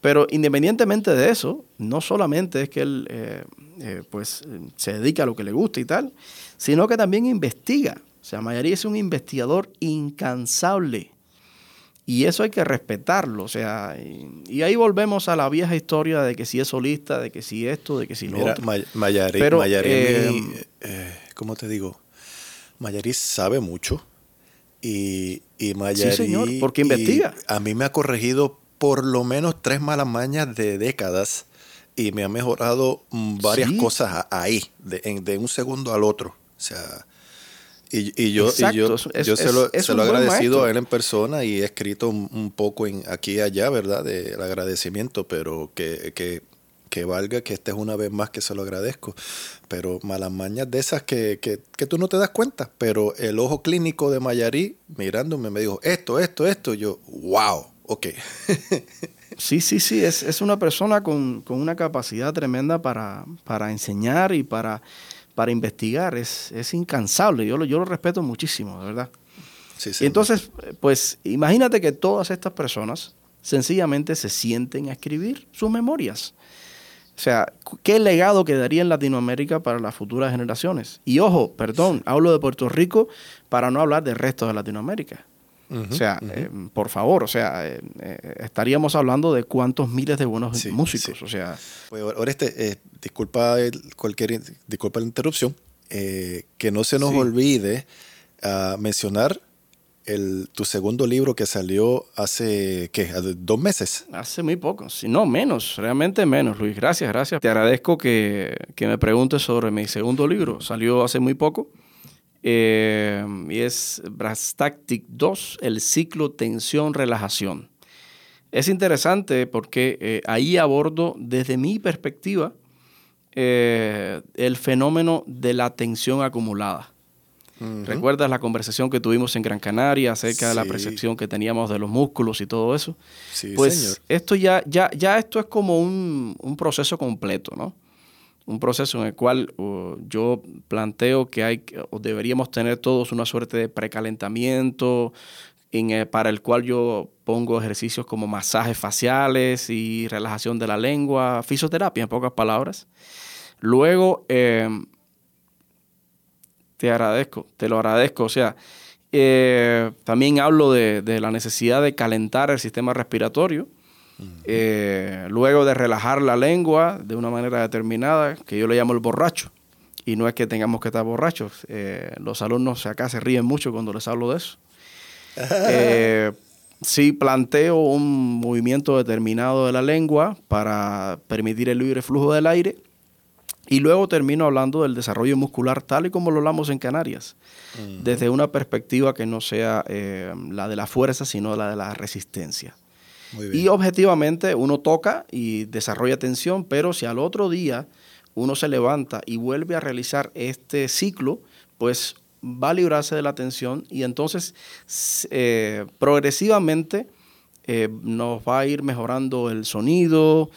pero independientemente de eso, no solamente es que él eh, eh, pues, se dedica a lo que le gusta y tal, sino que también investiga o sea, Mayarí es un investigador incansable. Y eso hay que respetarlo. O sea, y, ahí volvemos a la vieja historia de que si es solista, de que si esto, de que si lo otro. Mayarí, Pero, eh, eh, ¿cómo te digo? Mayarí sabe mucho. Y, y Mayarí. Sí, señor, porque investiga. A mí me ha corregido por lo menos tres malas mañas de décadas y me ha mejorado mm, varias cosas ahí, de, de un segundo al otro. O sea, y, yo, yo, se lo, he agradecido a él en persona y he escrito un, poco en, aquí y allá, ¿verdad? Del agradecimiento, pero que, que, que, valga que esta es una vez más que se lo agradezco. Pero malas mañas de esas que, que, que tú no te das cuenta, pero el ojo clínico de Mayarí mirándome me dijo, esto, esto, esto, yo, wow, ok. Sí, sí, sí, es, es una persona con, con, una capacidad tremenda para, para enseñar y para para investigar, es, es incansable. Yo lo, yo lo respeto muchísimo, de verdad. Sí, y entonces, pues imagínate que todas estas personas sencillamente se sienten a escribir sus memorias. O sea, ¿qué legado quedaría en Latinoamérica para las futuras generaciones? Y ojo, perdón, hablo de Puerto Rico para no hablar del resto de Latinoamérica o sea, eh, por favor, o sea, eh, eh, estaríamos hablando de cuántos miles de buenos músicos, o sea. Pues, Oreste, disculpa cualquier, disculpa la interrupción, que no se nos olvide ah, mencionar el, tu segundo libro que salió hace, ¿qué? ¿Dos meses? Hace muy poco, si no, menos, realmente menos, Luis. Gracias, gracias. Te agradezco que, que me preguntes sobre mi segundo libro. Salió hace muy poco Eh, y es Brastactic 2, el ciclo tensión-relajación. Es interesante porque eh, ahí abordo desde mi perspectiva eh, el fenómeno de la tensión acumulada. ¿Recuerdas la conversación que tuvimos en Gran Canaria acerca de la percepción que teníamos de los músculos y todo eso? Sí, pues señor. esto ya, ya, ya esto es como un, un proceso completo, ¿no? Un proceso en el cual uh, yo planteo que hay o deberíamos tener todos una suerte de precalentamiento en, eh, para el cual yo pongo ejercicios como masajes faciales y relajación de la lengua, fisioterapia en pocas palabras. Luego, eh, te agradezco, te lo agradezco, o sea, eh, también hablo de, de la necesidad de calentar el sistema respiratorio eh, luego de relajar la lengua de una manera determinada, que yo le llamo el borracho. Y no es que tengamos que estar borrachos. Eh, los alumnos acá se ríen mucho cuando les hablo de eso. Eh, sí planteo un movimiento determinado de la lengua para permitir el libre flujo del aire. Y luego termino hablando del desarrollo muscular tal y como lo hablamos en Canarias, desde una perspectiva que no sea la de la fuerza, sino la de la resistencia. Y objetivamente uno toca y desarrolla tensión, pero si al otro día uno se levanta y vuelve a realizar este ciclo, pues va a librarse de la tensión y entonces eh, progresivamente eh, nos va a ir mejorando el sonido,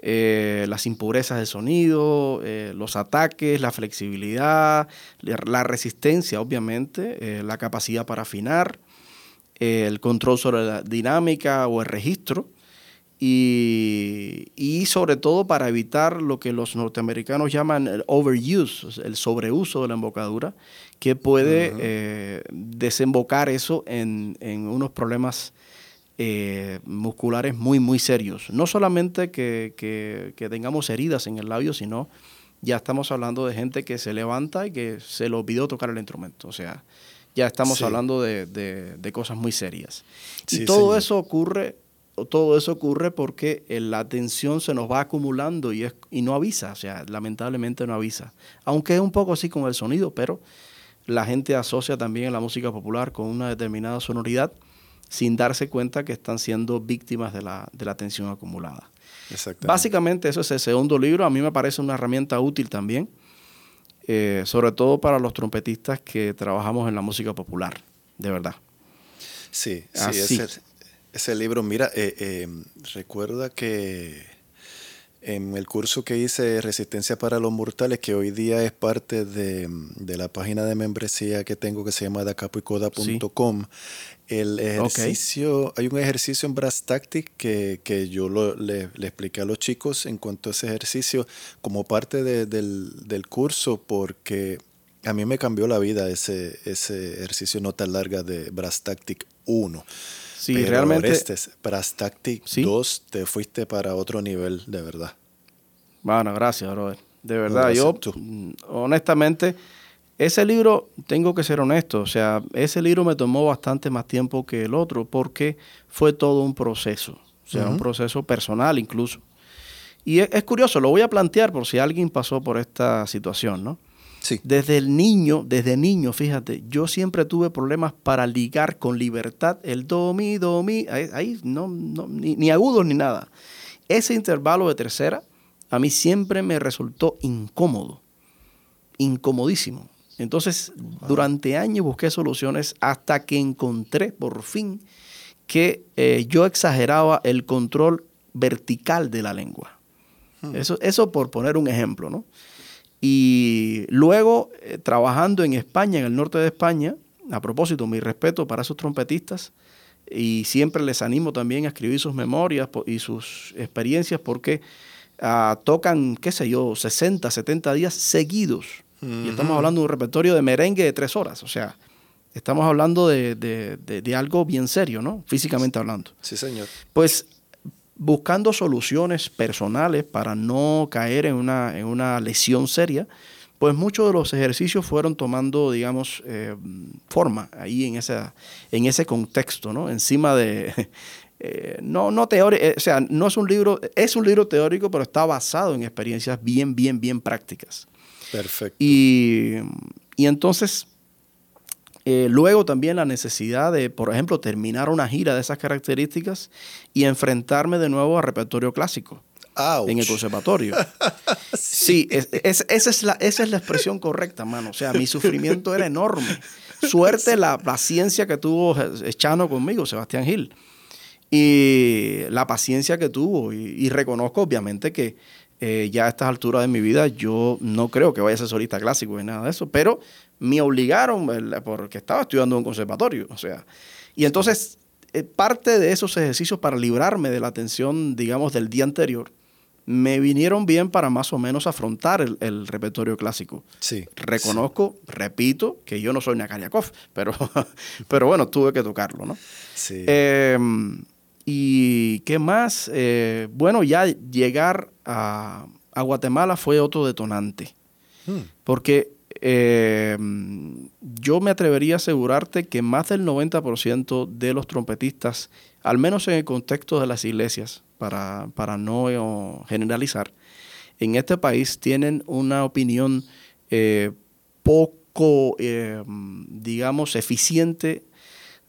eh, las impurezas del sonido, los ataques, la flexibilidad, la resistencia, obviamente, la capacidad para afinar el control sobre la dinámica o el registro y, y, sobre todo para evitar lo que los norteamericanos llaman el overuse, el sobreuso de la embocadura, que puede eh, desembocar eso en, en unos problemas eh, musculares muy, muy serios. No solamente que, que, que, tengamos heridas en el labio, sino ya estamos hablando de gente que se levanta y que se le olvidó tocar el instrumento. O sea, ya estamos hablando de, cosas muy serias. y todo eso ocurre, todo eso ocurre porque eh, la atención se nos va acumulando y, es, y no avisa, o sea, lamentablemente no avisa. Aunque es un poco así con el sonido, pero la gente asocia también la música popular con una determinada sonoridad sin darse cuenta que están siendo víctimas de la, de la tensión acumulada. Básicamente eso es el segundo libro. A mí me parece una herramienta útil también eh, sobre todo para los trompetistas que trabajamos en la música popular, de verdad. Sí, sí, ese, libro, mira, eh, eh, recuerda que en el curso que hice Resistencia para los Mortales, que hoy día es parte de, la página de membresía que tengo que se llama dacapoicoda.com, el ejercicio, hay un ejercicio en Brass Tactic que, que yo le, expliqué a los chicos en cuanto a ese ejercicio como parte del, curso porque a mí me cambió la vida ese, ese ejercicio no tan larga de Brass Tactic 1. Sí, Pero realmente. Este Brass Tactic 2 te fuiste para otro nivel, de verdad. Bueno, gracias, Robert. De verdad, yo, mm, honestamente, ese libro, tengo que ser honesto, o sea, ese libro me tomó bastante más tiempo que el otro porque fue todo un proceso, o sea, un proceso personal incluso. Y es, curioso, lo voy a plantear por si alguien pasó por esta situación, ¿no? Sí. Desde el niño, desde niño, fíjate, yo siempre tuve problemas para ligar con libertad el do, mi, do, mi, ahí, no, ni, ni agudos ni nada. Ese intervalo de tercera a mí siempre me resultó incómodo, incomodísimo. Entonces, durante años busqué soluciones hasta que encontré por fin que eh, yo exageraba el control vertical de la lengua. Hmm. Eso, eso por poner un ejemplo, ¿no? Y luego, eh, trabajando en España, en el norte de España, a propósito, mi respeto para esos trompetistas, y siempre les animo también a escribir sus memorias y sus experiencias porque ah, tocan, qué sé yo, 60, 70 días seguidos y estamos hablando de un repertorio de merengue de tres horas. O sea, estamos hablando de, algo bien serio, ¿no? Físicamente hablando. Sí, señor. Pues buscando soluciones personales para no caer en una, en una lesión seria, pues muchos de los ejercicios fueron tomando, digamos, eh, forma ahí en, esa, en ese contexto, ¿no? Encima de... Eh, no, no teórico, eh, o sea, no es un libro, es un libro teórico, pero está basado en experiencias bien, bien, bien prácticas. Perfecto. Y, entonces, Eh, luego también la necesidad de, por ejemplo, terminar una gira de esas características y enfrentarme de nuevo a repertorio clásico en el conservatorio. sí, esa, es la, esa es la expresión correcta, mano. O sea, mi sufrimiento era enorme. Suerte la paciencia que tuvo Chano conmigo, Sebastián Gil. Y la paciencia que tuvo. Y, reconozco, obviamente, que eh, ya a estas alturas de mi vida yo no creo que vaya a ser solista clásico ni nada de eso, pero me obligaron porque estaba estudiando en un conservatorio. O sea, y entonces eh, parte de esos ejercicios para librarme de la tensión, digamos, del día anterior, me vinieron bien para más o menos afrontar el, repertorio clásico. Sí. Reconozco, repito, que yo no soy Nakariakov, pero, pero bueno, tuve que tocarlo, ¿no? Sí. Em, y qué más, eh, bueno, ya llegar a, Guatemala fue otro detonante, hmm. porque em, yo me atrevería a asegurarte que más del 90% de los trompetistas, al menos en el contexto de las iglesias, para, para no generalizar, en este país tienen una opinión eh, poco, eh, digamos, eficiente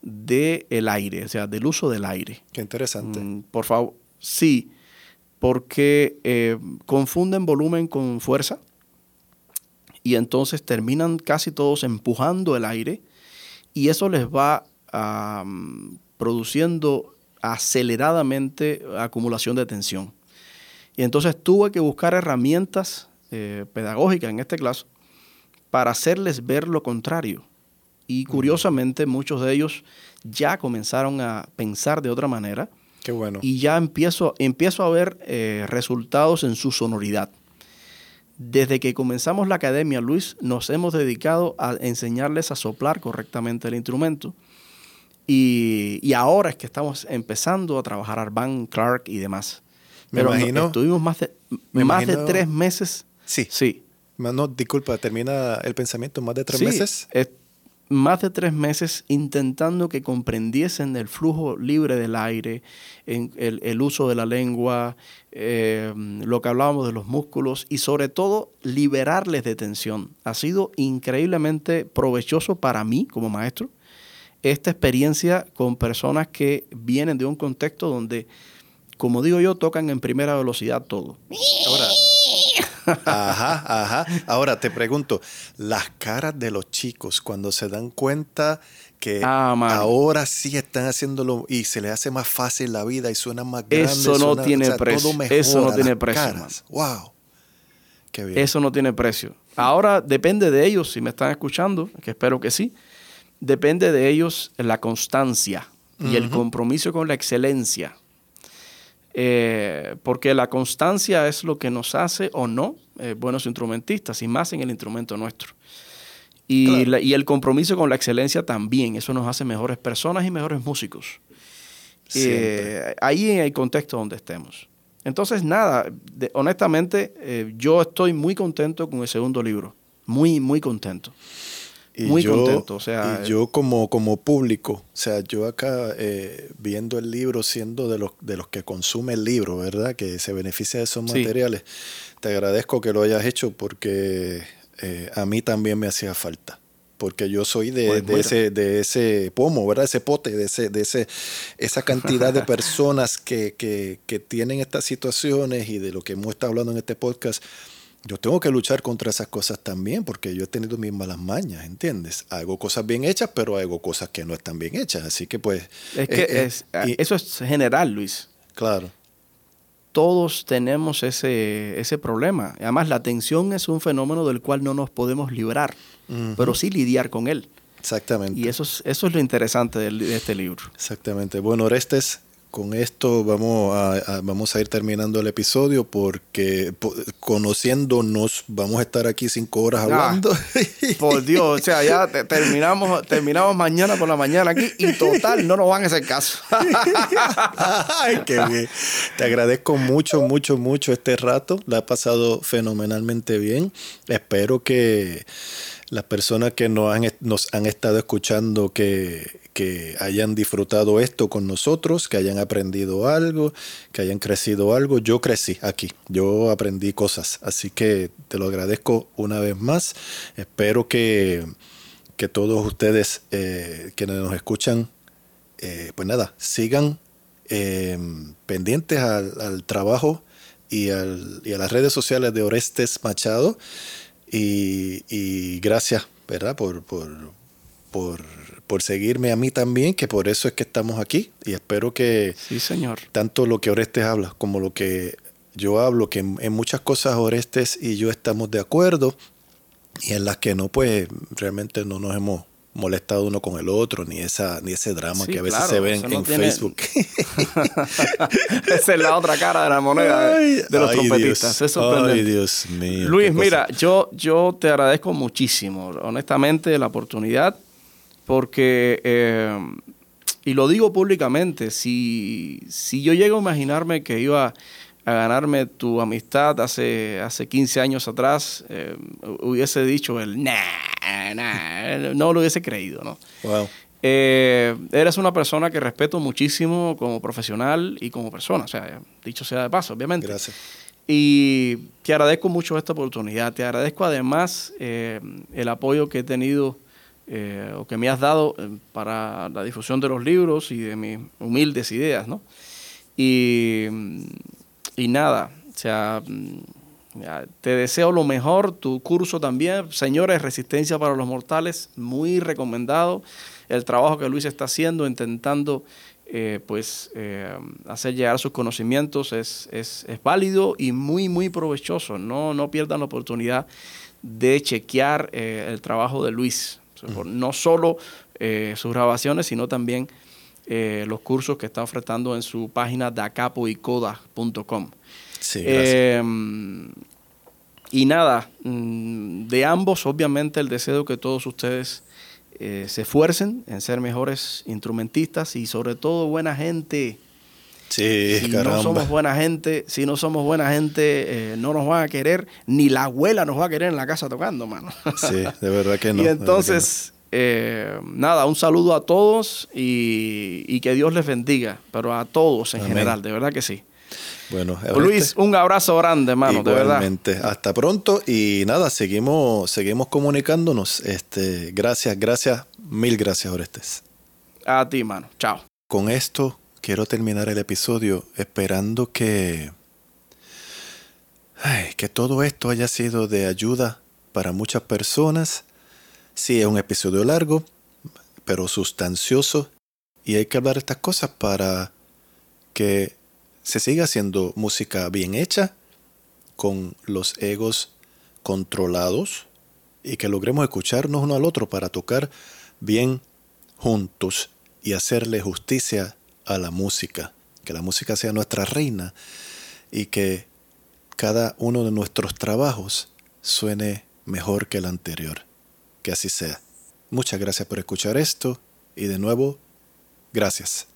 del el aire, o sea, del uso del aire. Qué interesante. Mm, por favor, sí, porque eh, confunden volumen con fuerza y entonces terminan casi todos empujando el aire y eso les va produciendo aceleradamente acumulación de tensión. Y entonces tuve que buscar herramientas eh, pedagógicas, en este caso, para hacerles ver lo contrario. Y curiosamente muchos de ellos ya comenzaron a pensar de otra manera. Qué bueno. Y ya empiezo, empiezo a ver eh, resultados en su sonoridad. Desde que comenzamos la academia, Luis, nos hemos dedicado a enseñarles a soplar correctamente el instrumento y, ahora es que estamos empezando a trabajar Arban, Clark y demás. Me Pero imagino. estuvimos más de, más de tres meses. Sí. Sí. No, disculpa, termina el pensamiento más de tres meses. Más de tres meses intentando que comprendiesen el flujo libre del aire, el, uso de la lengua, eh, lo que hablábamos de los músculos y sobre todo liberarles de tensión. Ha sido increíblemente provechoso para mí como maestro esta experiencia con personas que vienen de un contexto donde, como digo yo, tocan en primera velocidad todo. Ajá, ajá. Ahora te pregunto, las caras de los chicos cuando se dan cuenta que ah, ahora sí están haciéndolo y se les hace más fácil la vida y suena más grande. Eso no tiene precio. Eso no tiene precio. Wow. Qué bien. Eso no tiene precio. Ahora depende de ellos, si me están escuchando, que espero que sí depende de ellos la constancia y el compromiso con la excelencia. Eh, porque la constancia es lo que nos hace o no eh, buenos instrumentistas, y más en el instrumento nuestro. Y, el compromiso con la excelencia también, eso nos hace mejores personas y mejores músicos. Eh, ahí en el contexto donde estemos. Entonces, nada, honestamente, yo estoy muy contento con el segundo libro. Muy, muy contento. Muy contento, o sea. Y yo como, como público, o sea, yo acá eh, viendo el libro, siendo de los, de los que consume el libro, ¿verdad? Que se beneficia de esos materiales, te agradezco que lo hayas hecho porque eh, a mí también me hacía falta porque yo soy de, pues ese, de ese pomo, ¿verdad? Ese pote, de, ese, de ese, esa cantidad de personas que, que, que, tienen estas situaciones y de lo que hemos estado hablando en este podcast, yo tengo que luchar contra esas cosas también, porque yo he tenido mis malas mañas, ¿entiendes? Hago cosas bien hechas, pero hago cosas que no están bien hechas. Así que pues... Es que eh, eh, eso es general, Luis. Claro. Todos tenemos ese, ese problema. Además, la atención es un fenómeno del cual no nos podemos librar, pero sí lidiar con él. Exactamente. Y eso es, eso es lo interesante de, de este libro. Exactamente. Bueno, Orestes, con esto vamos a, vamos a ir terminando el episodio porque conociéndonos vamos a estar aquí cinco horas hablando. por Dios, o sea, ya terminamos, terminamos mañana por la mañana aquí y total no nos van a hacer caso. Ay, qué bien. Te agradezco mucho, mucho, mucho este rato. La ha pasado fenomenalmente bien. Espero que las personas que nos han, nos han estado escuchando que que hayan disfrutado esto con nosotros, que hayan aprendido algo, que hayan crecido algo. Yo crecí aquí, yo aprendí cosas, así que te lo agradezco una vez más. Espero que, que todos ustedes eh, quienes nos escuchan, eh, pues nada, sigan em, pendientes al, trabajo y, al, y, a las redes sociales de Orestes Machado. Y, gracias, ¿verdad? Por, por, por, por, seguirme a mí también, que por eso es que estamos aquí. Y espero que sí, señor. tanto lo que Orestes habla como lo que yo hablo, que en, muchas cosas Orestes y yo estamos de acuerdo y en las que no, pues realmente no nos hemos molestado uno con el otro, ni esa ni ese drama que a veces se ve en, Facebook. esa es la otra cara de la moneda de los trompetistas. ay, Dios mío. Luis, mira, yo, yo te agradezco muchísimo, honestamente, la oportunidad, porque, eh, y lo digo públicamente, si, si yo llego a imaginarme que iba a ganarme tu amistad hace, hace 15 años atrás, eh, hubiese dicho el nah, nah, no lo hubiese creído, ¿no? Wow. Eh, eres una persona que respeto muchísimo como profesional y como persona, o sea, dicho sea de paso, obviamente. Gracias. Y te agradezco mucho esta oportunidad. Te agradezco además eh, el apoyo que he tenido o que me has dado para la difusión de los libros y de mis humildes ideas, ¿no? Y y nada, o sea, mm, te deseo lo mejor, tu curso también, señores, Resistencia para los Mortales, muy recomendado. El trabajo que Luis está haciendo, intentando eh, pues eh, hacer llegar sus conocimientos es, es, es, válido y muy, muy provechoso. No, no pierdan la oportunidad de chequear eh, el trabajo de Luis. No solo sus grabaciones, sino también eh, los cursos que está ofertando en su página dacapoicoda.com. Sí, eh, y nada, mm, de ambos, obviamente, el deseo que todos ustedes eh, se esfuercen en ser mejores instrumentistas y sobre todo buena gente. Sí, si no somos buena gente, si no somos buena gente, no nos van a querer, ni la abuela nos va a querer en la casa tocando, mano. Sí, de verdad que no. y entonces, eh, nada, un saludo a todos y, que Dios les bendiga, pero a todos en general, de verdad que sí. Bueno, Luis, un abrazo grande, hermano, de verdad. Hasta pronto y nada, seguimos, seguimos comunicándonos. Este, gracias, gracias, mil gracias, Orestes. A ti, mano. Chao. Con esto quiero terminar el episodio esperando que, que todo esto haya sido de ayuda para muchas personas Sí, es un episodio largo, pero sustancioso y hay que hablar de estas cosas para que se siga haciendo música bien hecha, con los egos controlados y que logremos escucharnos uno al otro para tocar bien juntos y hacerle justicia a la música. Que la música sea nuestra reina y que cada uno de nuestros trabajos suene mejor que el anterior. Que así sea. Muchas gracias por escuchar esto y de nuevo, gracias.